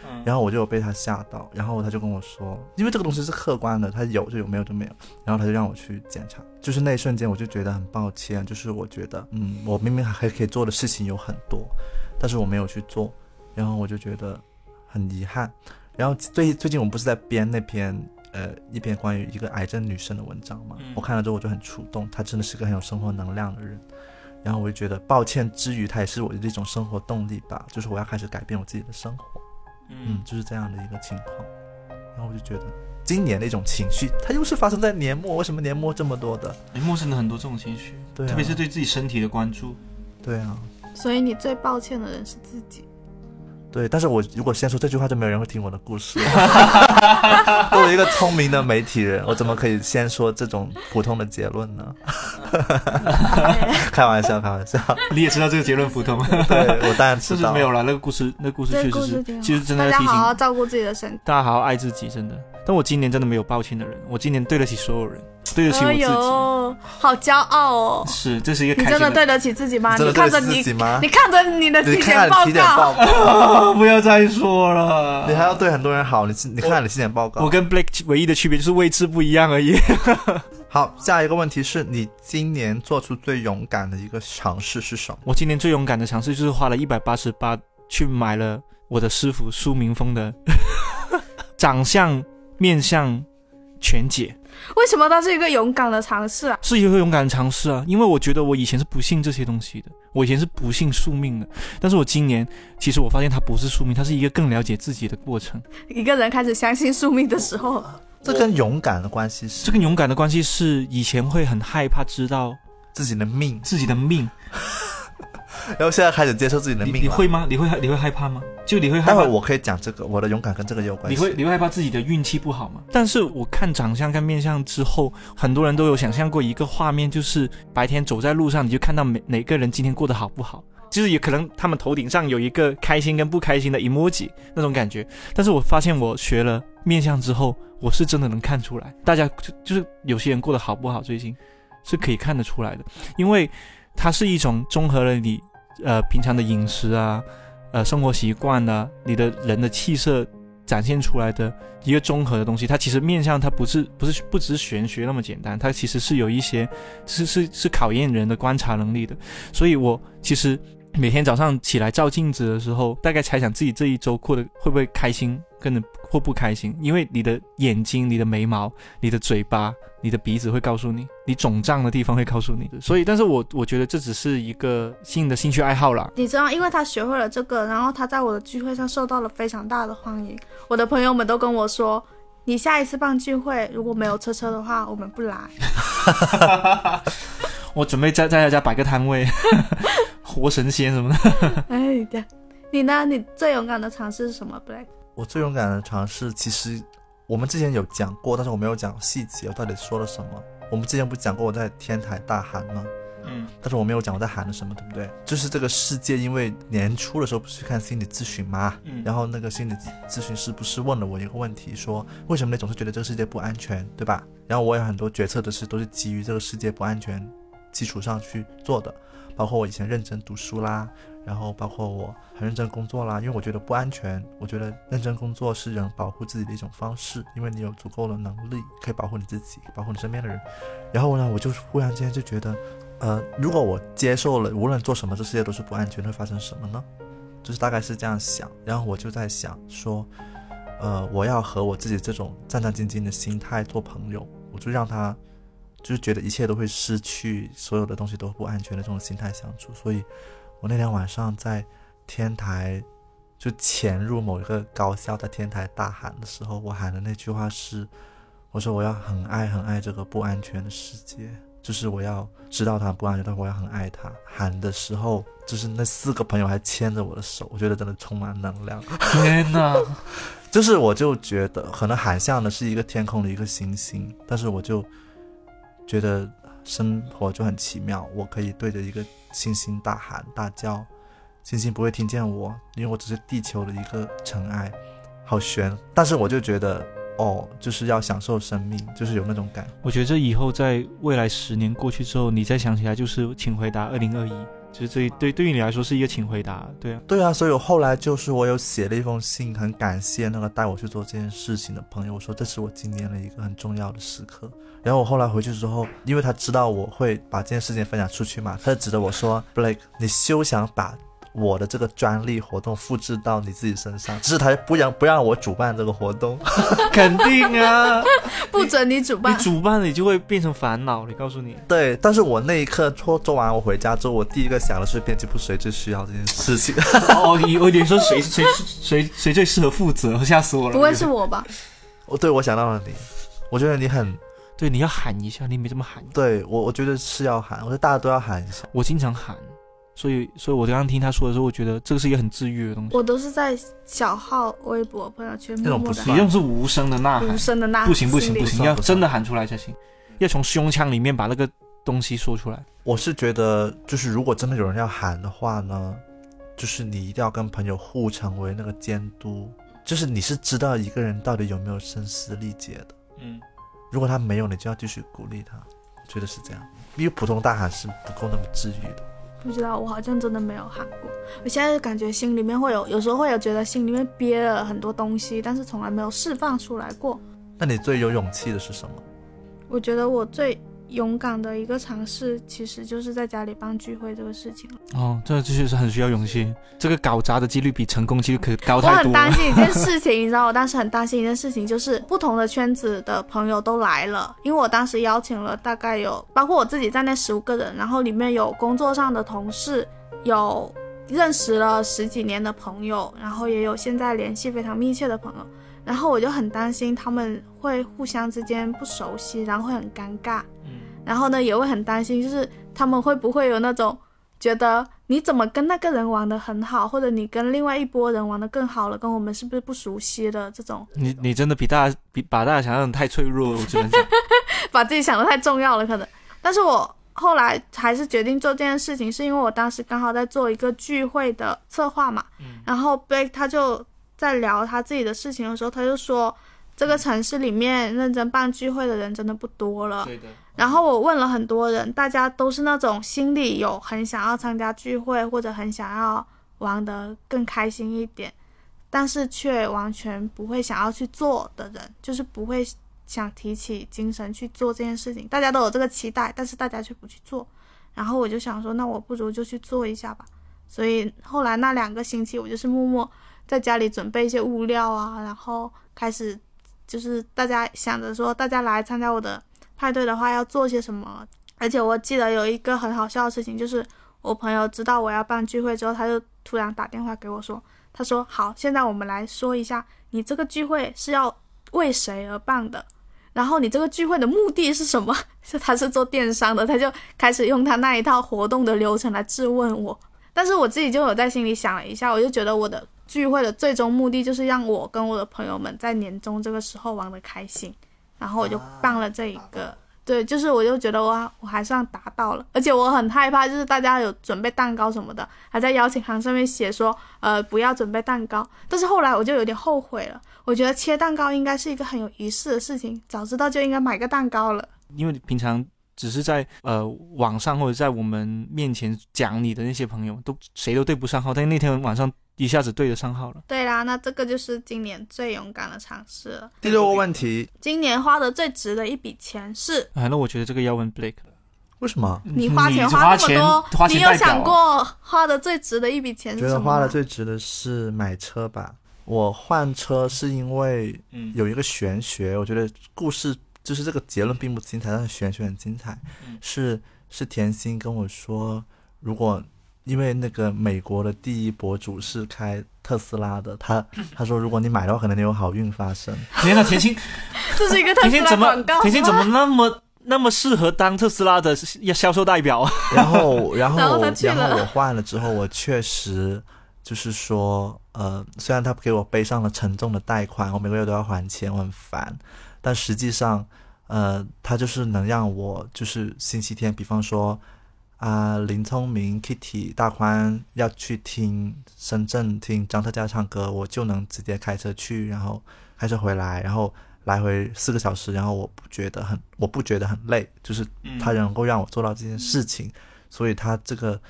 嗯然后我就有被他吓到，然后他就跟我说，因为这个东西是客观的，他有就有，没有就没有。然后他就让我去检查，就是那一瞬间我就觉得很抱歉，就是我觉得，嗯，我明明还可以做的事情有很多，但是我没有去做，然后我就觉得很遗憾。然后最最近我们不是在编那篇呃一篇关于一个癌症女生的文章嘛，嗯我看了之后我就很触动，她真的是个很有生活能量的人。然后我就觉得抱歉之余，它也是我的一种生活动力吧，就是我要开始改变我自己的生活。嗯，嗯，就是这样的一个情况。然后我就觉得，今年的一种情绪，它又是发生在年末，为什么年末这么多的？年末真的很多这种情绪，对啊特别是对自己身体的关注。对啊，所以你最抱歉的人是自己。对。但是我如果先说这句话，就没有人会听我的故事了。作为一个聪明的媒体人，我怎么可以先说这种普通的结论呢？开玩笑，开玩笑。你也知道这个结论普通，对我当然知道。就是没有了。那个故事，那个故事确实是，其实真的大家要提醒好好照顾自己的身体。大家好好爱自己，真的。但我今年真的没有抱歉的人，我今年对得起所有人，对得起自己。呦，好骄傲哦！是，这是一个你开心真的对得起自己吗？你看着你你？看着你的你体检报告，告，不要再说了。你还要对很多人好。你你看看你体检报告。我跟 Blake 唯一的区别就是位置不一样而已。好，下一个问题是你今年做出最勇敢的一个尝试是什么？我今年最勇敢的尝试就是花了一百八十八去买了我的师傅苏明峰的 长相面相全解，为什么它是一个勇敢的尝试啊？是一个勇敢的尝试啊。因为我觉得我以前是不信这些东西的，我以前是不信宿命的。但是我今年其实我发现它不是宿命，它是一个更了解自己的过程。一个人开始相信宿命的时候，这跟勇敢的关系是这跟勇敢的关系是以前会很害怕知道自己的命，自己的命，然后现在开始接受自己的命了。你会吗？你会你会害怕吗？就你会害怕待会？我可以讲这个，我的勇敢跟这个也有关系。你会你会害怕自己的运气不好吗？但是我看长相跟面相之后，很多人都有想象过一个画面，就是白天走在路上，你就看到每哪个人今天过得好不好，就是也可能他们头顶上有一个开心跟不开心的 emoji 那种感觉。但是我发现我学了面相之后，我是真的能看出来，大家就就是有些人过得好不好，最近是可以看得出来的，因为它是一种综合了你呃平常的饮食啊。呃，生活习惯呢，你的人的气色展现出来的一个综合的东西，它其实面向它不是不是不只是玄学那么简单，它其实是有一些是是是考验人的观察能力的。所以我其实每天早上起来照镜子的时候，大概猜想自己这一周过得会不会开心，跟或不开心，因为你的眼睛、你的眉毛、你的嘴巴、你的鼻子会告诉你，你肿胀的地方会告诉你。所以，但是我我觉得这只是一个新的兴趣爱好啦。你知道，因为他学会了这个，然后他在我的聚会上受到了非常大的欢迎。我的朋友们都跟我说，你下一次办聚会如果没有车车的话，我们不来。我准备在在他家摆个摊位，活神仙什么的。哎呀，你呢？你最勇敢的尝试是什么？Black？我最勇敢的尝试，其实我们之前有讲过，但是我没有讲细节，我到底说了什么。我们之前不讲过我在天台大喊吗？嗯但是我没有讲我在喊了什么，对不对？就是这个世界，因为年初的时候不是去看心理咨询吗？嗯然后那个心理咨询师不是问了我一个问题，说为什么你总是觉得这个世界不安全，对吧？然后我有很多决策的事都是基于这个世界不安全基础上去做的，包括我以前认真读书啦，然后包括我很认真工作啦，因为我觉得不安全，我觉得认真工作是人保护自己的一种方式，因为你有足够的能力可以保护你自己，保护你身边的人。然后呢，我就忽然间就觉得，呃，如果我接受了无论做什么，这世界都是不安全，会发生什么呢？就是大概是这样想。然后我就在想说，呃，我要和我自己这种战战兢兢的心态做朋友，我就让他就是觉得一切都会失去，所有的东西都不安全的这种心态相处。所以，我那天晚上在天台就潜入某一个高校，在天台大喊的时候，我喊的那句话是：我说我要很爱很爱这个不安全的世界，就是我要知道它不安全，但我要很爱它。喊的时候，就是那四个朋友还牵着我的手，我觉得真的充满能量。天哪！就是我就觉得可能喊像的是一个天空的一个星星，但是我就觉得生活就很奇妙，我可以对着一个星星大喊大叫，星星不会听见我，因为我只是地球的一个尘埃，好悬。但是我就觉得哦，就是要享受生命，就是有那种感。我觉得这以后在未来十年过去之后，你再想起来就是请回答二零二一，其实这对对于你来说是一个请回答，对啊。对啊，所以我后来就是我有写了一封信，很感谢那个带我去做这件事情的朋友，我说这是我今年的一个很重要的时刻。然后我后来回去之后，因为他知道我会把这件事情分享出去嘛，他就指着我说：“Blake，你休想把我的这个专利活动复制到你自己身上，只是他不让不让我主办这个活动。肯定啊，不准你主办你。主办了你就会变成烦恼，你告诉你。对，但是我那一刻做做完我回家之后，我第一个想的是编辑部谁最需要这件事情。哦，你我以为说谁谁谁谁最适合负责，吓死我了。不会是我吧？我对我想到了你，我觉得你很对，你要喊一下，你没这么喊。对我，我觉得是要喊，我觉得大家都要喊一下。我经常喊，所以所以我刚刚听他说的时候，我觉得这个是一个很治愈的东西。我都是在小号、微博、朋友圈那种不默默的你用是无声的呐喊无，声的呐喊，不行不行不行，要真的喊出来才行，要从胸腔里面把那个东西说出来。我是觉得，就是如果真的有人要喊的话呢，就是你一定要跟朋友互成为那个监督，就是你是知道一个人到底有没有声嘶力竭的。嗯，如果他没有，你就要继续鼓励他，我觉得是这样。因为普通大喊是不够那么治愈的。不知道，我好像真的没有喊过。我现在感觉心里面会有，有时候会有觉得心里面憋了很多东西，但是从来没有释放出来过。那你最有勇气的是什么？我觉得我最勇敢的一个尝试，其实就是在家里办聚会这个事情了。哦，这这确实很需要勇气。这个搞砸的几率比成功几率可高我太多了。很担心一件事情，你知道，我当时很担心一件事情，就是不同的圈子的朋友都来了，因为我当时邀请了大概有包括我自己在内十五个人，然后里面有工作上的同事，有认识了十几年的朋友，然后也有现在联系非常密切的朋友。然后我就很担心他们会互相之间不熟悉，然后会很尴尬。嗯，然后呢，也会很担心，就是他们会不会有那种觉得你怎么跟那个人玩的很好，或者你跟另外一波人玩的更好了，跟我们是不是不熟悉的这种，你你真的比大家比把大家想象的太脆弱了，我只能讲。把自己想的太重要了，可能。但是我后来还是决定做这件事情，是因为我当时刚好在做一个聚会的策划嘛，然后被他就在聊他自己的事情的时候，他就说这个城市里面认真办聚会的人真的不多了。对的，然后我问了很多人，大家都是那种心里有很想要参加聚会，或者很想要玩得更开心一点，但是却完全不会想要去做的人，就是不会想提起精神去做这件事情。大家都有这个期待，但是大家却不去做。然后我就想说，那我不如就去做一下吧。所以后来那两个星期，我就是默默在家里准备一些物料啊，然后开始就是大家想着说，大家来参加我的派对的话要做些什么。而且我记得有一个很好笑的事情，就是我朋友知道我要办聚会之后，他就突然打电话给我说，他说：“好，现在我们来说一下，你这个聚会是要为谁而办的？然后你这个聚会的目的是什么？” 是他是做电商的，他就开始用他那一套活动的流程来质问我。但是我自己就有在心里想了一下，我就觉得我的聚会的最终目的就是让我跟我的朋友们在年终这个时候玩的开心，然后我就办了这一个。对，就是我就觉得我我还算达到了，而且我很害怕，就是大家有准备蛋糕什么的，还在邀请函上面写说，呃，不要准备蛋糕。但是后来我就有点后悔了，我觉得切蛋糕应该是一个很有仪式的事情，早知道就应该买个蛋糕了。因为平常只是在呃网上或者在我们面前讲你的那些朋友，都谁都对不上号，但那天晚上一下子对得上号了。对啦，那这个就是今年最勇敢的尝试了。第六个问题，今年花的最值的一笔钱是啊，那我觉得这个要问 Blake 了。为什么？你花钱花那么钱多，花你有想过花的最值的一笔钱是觉得什么吗？花的最值的是买车吧。我换车是因为嗯有一个玄学，我觉得故事就是这个结论并不精彩，但是玄学很精彩。嗯是是甜心跟我说，如果因为那个美国的第一博主是开特斯拉的，他 他说如果你买的话，可能你有好运发生。天呐，甜心，这是一个特斯拉甜心怎么广告，甜心怎么那么那么适合当特斯拉的销售代表啊？然后，然后，然后我换了之后，我确实就是说，呃，虽然他给我背上了沉重的贷款，我每个月都要还钱，我很烦，但实际上，呃，他就是能让我就是星期天，比方说啊、林聪明、Kitty、大宽要去听深圳听张特佳唱歌，我就能直接开车去，然后开车回来，然后来回四个小时，然后我不觉得很，我不觉得很累，就是他能够让我做到这件事情，所以他这个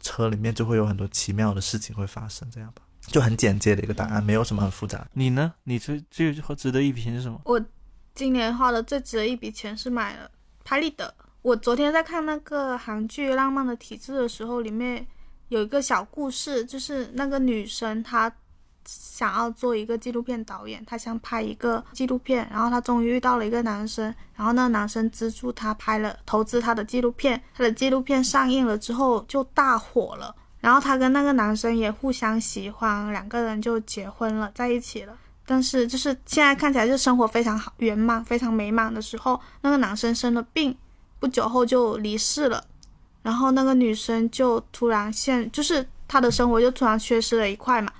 车里面就会有很多奇妙的事情会发生，这样吧，就很简洁的一个答案，没有什么很复杂。你呢？你最最值得一笔钱是什么？我今年花的最值的一笔钱是买了拍立得。我昨天在看那个韩剧《浪漫的体质》的时候，里面有一个小故事，就是那个女生她想要做一个纪录片导演，她想拍一个纪录片，然后她终于遇到了一个男生，然后那个男生资助她拍了，投资她的纪录片，她的纪录片上映了之后就大火了，然后她跟那个男生也互相喜欢，两个人就结婚了，在一起了。但是就是现在看起来就生活非常好、圆满、非常美满的时候，那个男生生了病，不久后就离世了，然后那个女生就突然现，就是她的生活就突然缺失了一块嘛，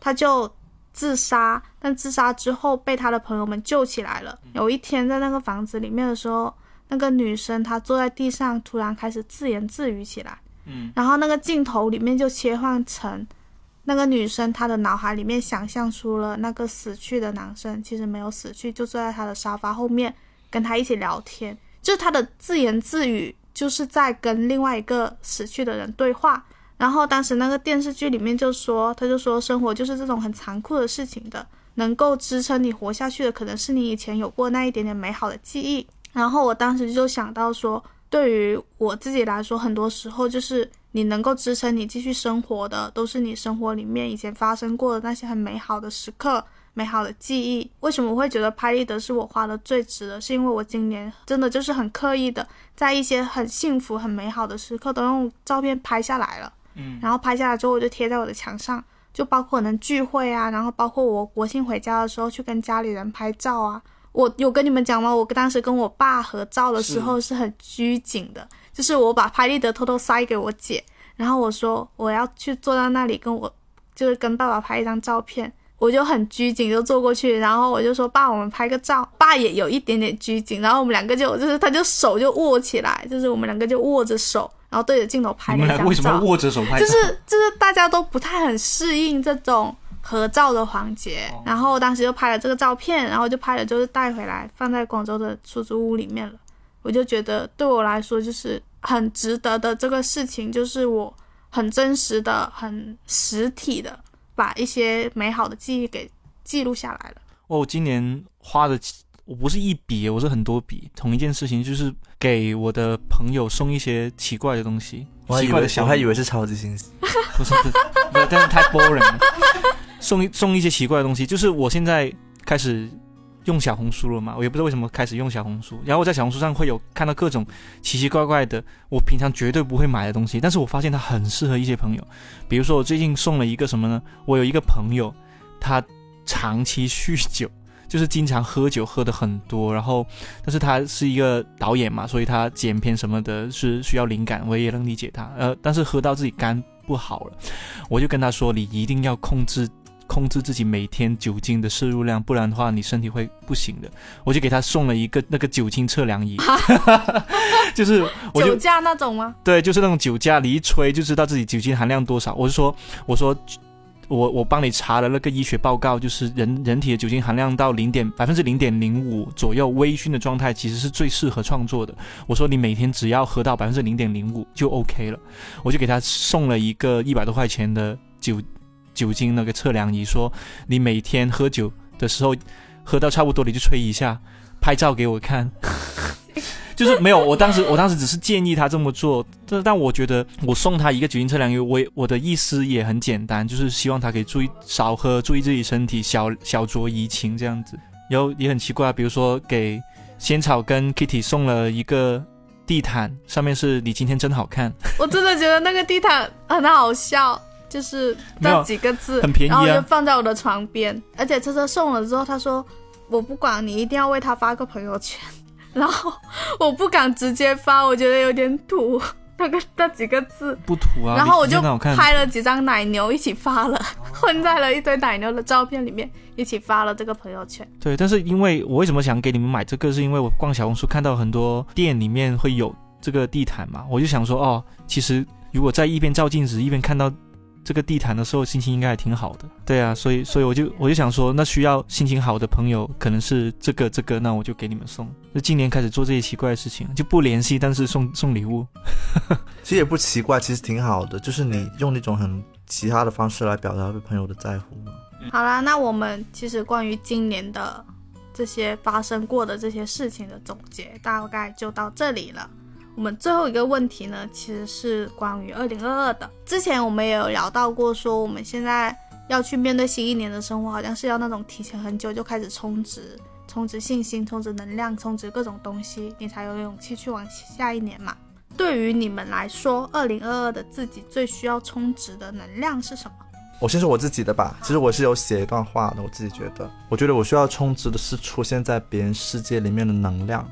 她就自杀，但自杀之后被她的朋友们救起来了。有一天在那个房子里面的时候，那个女生她坐在地上，突然开始自言自语起来，嗯，然后那个镜头里面就切换成。那个女生她的脑海里面想象出了那个死去的男生，其实没有死去，就坐在她的沙发后面跟她一起聊天，就是他的自言自语，就是在跟另外一个死去的人对话。然后当时那个电视剧里面就说，他就说生活就是这种很残酷的事情的，能够支撑你活下去的，可能是你以前有过那一点点美好的记忆。然后我当时就想到说，对于我自己来说，很多时候就是你能够支撑你继续生活的，都是你生活里面以前发生过的那些很美好的时刻、美好的记忆。为什么我会觉得拍立得是我花的最值的？是因为我今年真的就是很刻意的，在一些很幸福、很美好的时刻都用照片拍下来了。嗯，然后拍下来之后，我就贴在我的墙上。就包括可能聚会啊，然后包括我国庆回家的时候去跟家里人拍照啊。我有跟你们讲吗？我当时跟我爸合照的时候是很拘谨的，就是我把拍立得偷偷塞给我姐，然后我说我要去坐到那里跟我就是跟爸爸拍一张照片，我就很拘谨就坐过去，然后我就说爸，我们拍个照。爸也有一点点拘谨，然后我们两个就就是他就手就握起来，就是我们两个就握着手，然后对着镜头拍了一张照。为什么要握着手拍照？就是就是大家都不太很适应这种合照的环节，哦然后当时就拍了这个照片，然后就拍了就是带回来放在广州的出租屋里面了。我就觉得对我来说就是很值得的这个事情，就是我很真实的、很实体的把一些美好的记忆给记录下来了。哦，我今年花的我不是一笔，我是很多笔，同一件事情就是给我的朋友送一些奇怪的东西，我还以为奇怪的小礼我还以为是超级星星，不是不是，不是，但是太 boring 了。送一送一些奇怪的东西，就是我现在开始用小红书了嘛，我也不知道为什么开始用小红书，然后我在小红书上会有看到各种奇奇怪怪的，我平常绝对不会买的东西，但是我发现它很适合一些朋友，比如说我最近送了一个什么呢？我有一个朋友，他长期酗酒。就是经常喝酒，喝的很多，然后，但是他是一个导演嘛，所以他剪片什么的是需要灵感，我也能理解他。呃，但是喝到自己肝不好了，我就跟他说，你一定要控制控制自己每天酒精的摄入量，不然的话你身体会不行的。我就给他送了一个那个酒精测量仪，就是酒驾那种吗？对，就是那种酒驾，你一吹就知道自己酒精含量多少。我是说，我说。我我帮你查了那个医学报告，就是人人体的酒精含量到零点百分之零点零五左右，微醺的状态其实是最适合创作的。我说你每天只要喝到百分之零点零五就 OK 了，我就给他送了一个一百多块钱的酒酒精那个测量仪，说你每天喝酒的时候喝到差不多你就吹一下，拍照给我看。就是没有，我当时我当时只是建议他这么做，但但我觉得我送他一个酒精测量仪，我我的意思也很简单，就是希望他可以注意少喝，注意自己身体，小小酌怡情这样子。然后也很奇怪，比如说给仙草跟 Kitty 送了一个地毯，上面是你今天真好看，我真的觉得那个地毯很好笑，就是那几个字，很便宜啊然后就放在我的床边。而且车车送了之后，他说我不管你一定要为他发个朋友圈，然后我不敢直接发，我觉得有点土。那个那几个字，不土啊。然后我就拍了几张奶牛一起发了，混在了一堆奶牛的照片里面，一起发了这个朋友圈。对，但是因为我为什么想给你们买这个，是因为我逛小红书看到很多店里面会有这个地毯嘛，我就想说，哦，其实如果在一边照镜子一边看到这个地毯的时候，心情应该还挺好的。对啊，所以所以我就我就想说，那需要心情好的朋友可能是这个这个，那我就给你们送。就今年开始做这些奇怪的事情，就不联系，但是送送礼物。其实也不奇怪，其实挺好的，就是你用那种很其他的方式来表达对朋友的在乎嘛。好啦，那我们其实关于今年的这些发生过的这些事情的总结，大概就到这里了。我们最后一个问题呢，其实是关于二零二二的。之前我们也有聊到过，说我们现在要去面对新一年的生活，好像是要那种提前很久就开始充值、充值信心、充值能量、充值各种东西，你才有勇气去往下一年嘛。对于你们来说，二零二二的自己最需要充值的能量是什么？我先说我自己的吧，其实我是有写一段话的，我自己觉得，我觉得我需要充值的是出现在别人世界里面的能量。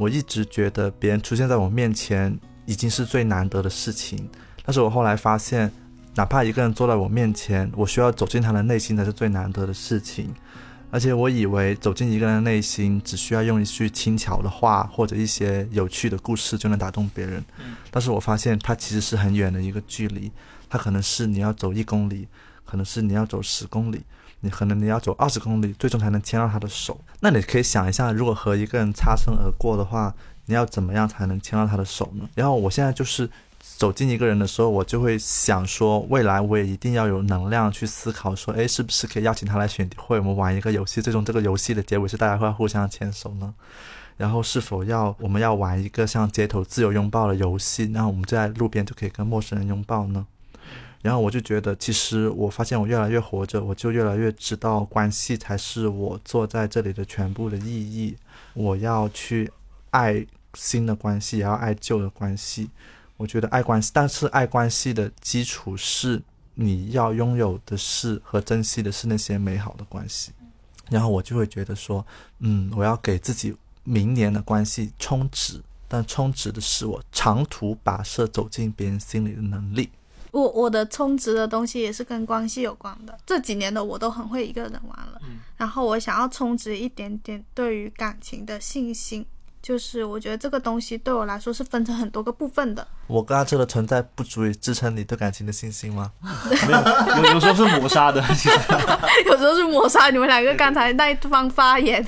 我一直觉得别人出现在我面前已经是最难得的事情，但是我后来发现，哪怕一个人坐在我面前，我需要走进他的内心才是最难得的事情。而且我以为走进一个人的内心，只需要用一句轻巧的话或者一些有趣的故事就能打动别人，但是我发现它其实是很远的一个距离。它可能是你要走一公里，可能是你要走十公里，你可能你要走二十公里，最终才能牵到他的手。那你可以想一下，如果和一个人擦身而过的话，你要怎么样才能牵到他的手呢？然后我现在就是走进一个人的时候，我就会想说，未来我也一定要有能量去思考，说，诶，是不是可以邀请他来选会，我们玩一个游戏，最终这个游戏的结尾是大家会互相牵手呢？然后是否要我们要玩一个像街头自由拥抱的游戏，然后我们就在路边就可以跟陌生人拥抱呢？然后我就觉得，其实我发现我越来越活着，我就越来越知道关系才是我坐在这里的全部的意义。我要去爱新的关系，也要爱旧的关系。我觉得爱关系，但是爱关系的基础是你要拥有的是和珍惜的是那些美好的关系。然后我就会觉得说，嗯，我要给自己明年的关系充值，但充值的是我长途跋涉走进别人心里的能力。我我的充值的东西也是跟关系有关的。这几年的我都很会一个人玩了，然后我想要充值一点点对于感情的信心，就是我觉得这个东西对我来说是分成很多个部分的。我跟阿车的存在不足以支撑你对感情的信心吗？没有，有有时候是抹杀的，有时候是抹杀你们两个刚才那一方发言，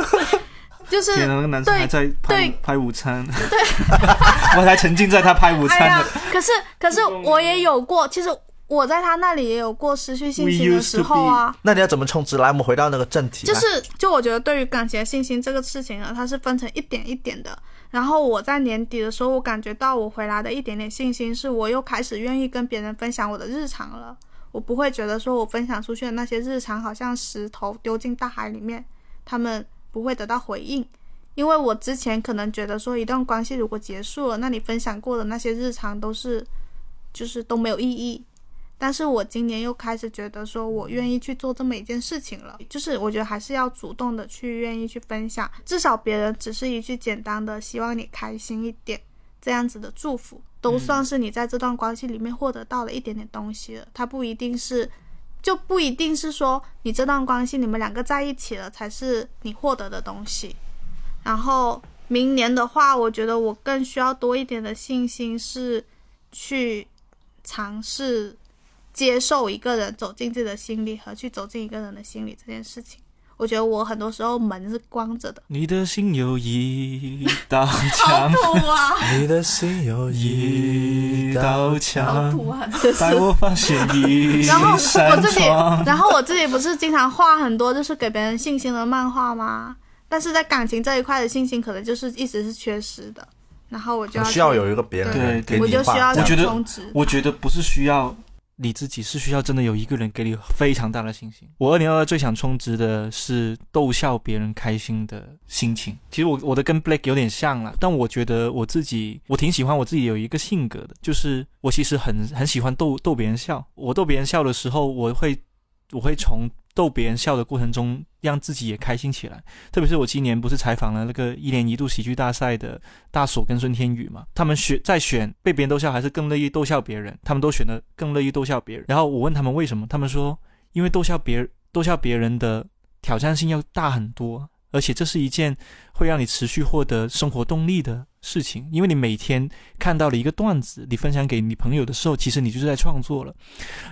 就是天啊，那个男生还在拍拍午餐，对，我还沉浸在他拍午餐的。，可是可是我也有过，其实我在他那里也有过失去信心的时候啊。那你要怎么充值？来，我们回到那个正题。就是，就我觉得对于感情的信心这个事情呢，它是分成一点一点的。然后我在年底的时候，我感觉到我回来的一点点信心，是我又开始愿意跟别人分享我的日常了。我不会觉得说我分享出去的那些日常好像石头丢进大海里面，他们不会得到回应。因为我之前可能觉得说一段关系如果结束了，那你分享过的那些日常都是，就是都没有意义。但是我今年又开始觉得说，我愿意去做这么一件事情了，就是我觉得还是要主动的去愿意去分享，至少别人只是一句简单的希望你开心一点这样子的祝福，都算是你在这段关系里面获得到了一点点东西了。它不一定是，就不一定是说你这段关系你们两个在一起了才是你获得的东西。然后明年的话，我觉得我更需要多一点的信心，是去尝试接受一个人走进自己的心里和去走进一个人的心里这件事情。我觉得我很多时候门是关着的，你的心有一道好墙，土啊，你的心有一一道墙，土啊，真是。带。我发现一然后我扇自己，然后我自己不是经常画很多就是给别人信心的漫画吗？但是在感情这一块的信心可能就是一直是缺失的，然后我就要需要有一个别人给你我就需要去我觉得充值。我觉得不是需要你自己，是需要真的有一个人给你非常大的信心。我二零二二最想充值的是逗笑别人开心的心情。其实我我的跟 Blake 有点像了，但我觉得我自己我挺喜欢我自己有一个性格的，就是我其实很很喜欢逗逗别人笑。我逗别人笑的时候，我会我会从逗别人笑的过程中让自己也开心起来。特别是我今年不是采访了那个一年一度喜剧大赛的大锁跟孙天宇嘛，他们选在选被别人逗笑还是更乐意逗笑别人，他们都选的更乐意逗笑别人。然后我问他们为什么，他们说因为逗笑别逗笑别人的挑战性要大很多，而且这是一件会让你持续获得生活动力的事情，因为你每天看到了一个段子，你分享给你朋友的时候，其实你就是在创作了。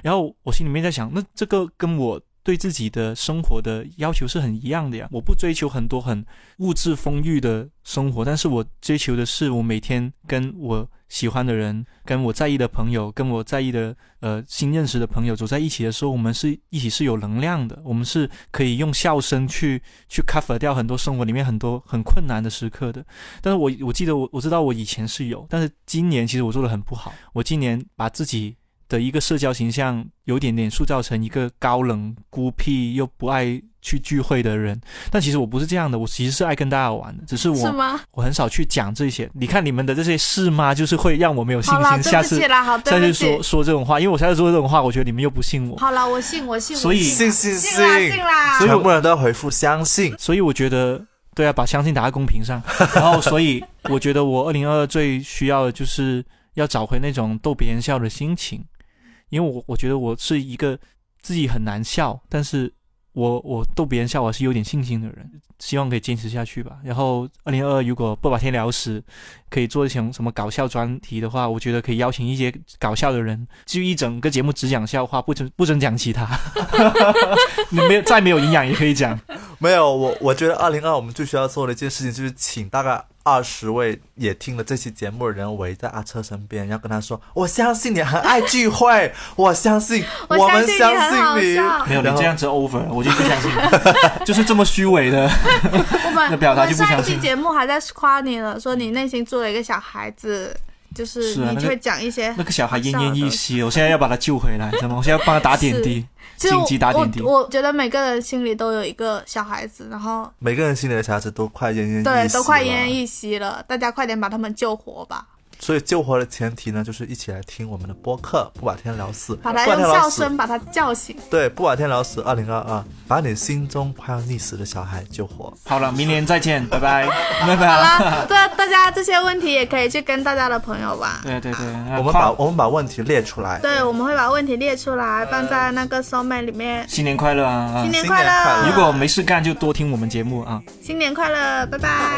然后我心里面在想，那这个跟我对自己的生活的要求是很一样的呀。我不追求很多很物质丰裕的生活，但是我追求的是我每天跟我喜欢的人、跟我在意的朋友、跟我在意的呃新认识的朋友走在一起的时候，我们是一起是有能量的，我们是可以用笑声去去 cover 掉很多生活里面很多很困难的时刻的。但是我我记得我我知道我以前是有，但是今年其实我做的很不好。我今年把自己的一个社交形象有点点塑造成一个高冷、孤僻又不爱去聚会的人，但其实我不是这样的，我其实是爱跟大家玩的，只是我是吗？我很少去讲这些。你看你们的这些事吗？就是会让我没有信，心，对下次 下次对不起说。说这种话，因为我下次说这种话，我觉得你们又不信我，好了，我信，我信，所以我信信信信啦，信啦。所以我全部人都要回复相信。所以我觉得，对啊，把相信打在公屏上。然后，所以我觉得我二零二二最需要的就是要找回那种逗别人笑的心情，因为我我觉得我是一个自己很难笑，但是我我逗别人笑我是有点信心的人，希望可以坚持下去吧。然后二零二二如果不把天聊死，可以做一些什么搞笑专题的话，我觉得可以邀请一些搞笑的人，就一整个节目只讲笑话，不准不准讲其他。你没有再没有营养也可以讲。没有，我我觉得二零二我们最需要做的一件事情就是请大概二十位也听了这期节目的人围在阿车身边，要跟他说：“我相信你很爱聚会，我相信，我们相信你。没有，你这样子 over，我就不相信，就是这么虚伪的。我们 那表达就不相信上一期节目还在夸你了，说你内心住了一个小孩子，就是你就会讲一些那个小孩奄奄。一息，我现在要把他救回来，知道吗？我现在要帮他打点滴，紧急打点滴。我我觉得每个人心里都有一个小孩子，然后每个人心里的小孩子都快奄奄一息对都快奄奄一息了，大家快点把他们救活吧。所以救活的前提呢，就是一起来听我们的播客，不把天聊死，把他用笑声把他叫醒。对，不把天聊死，二零二二，把你心中快要溺死的小孩救活。好了，明年再见，拜拜，拜拜。好了，对啊，大家这些问题也可以去跟大家的朋友吧。对对对，我们把我们把问题列出来，对，我们会把问题列出来，放在那个 soul mate 里面。新年快乐啊！啊新年快乐！快乐如果没事干，就多听我们节目啊。新年快乐，拜拜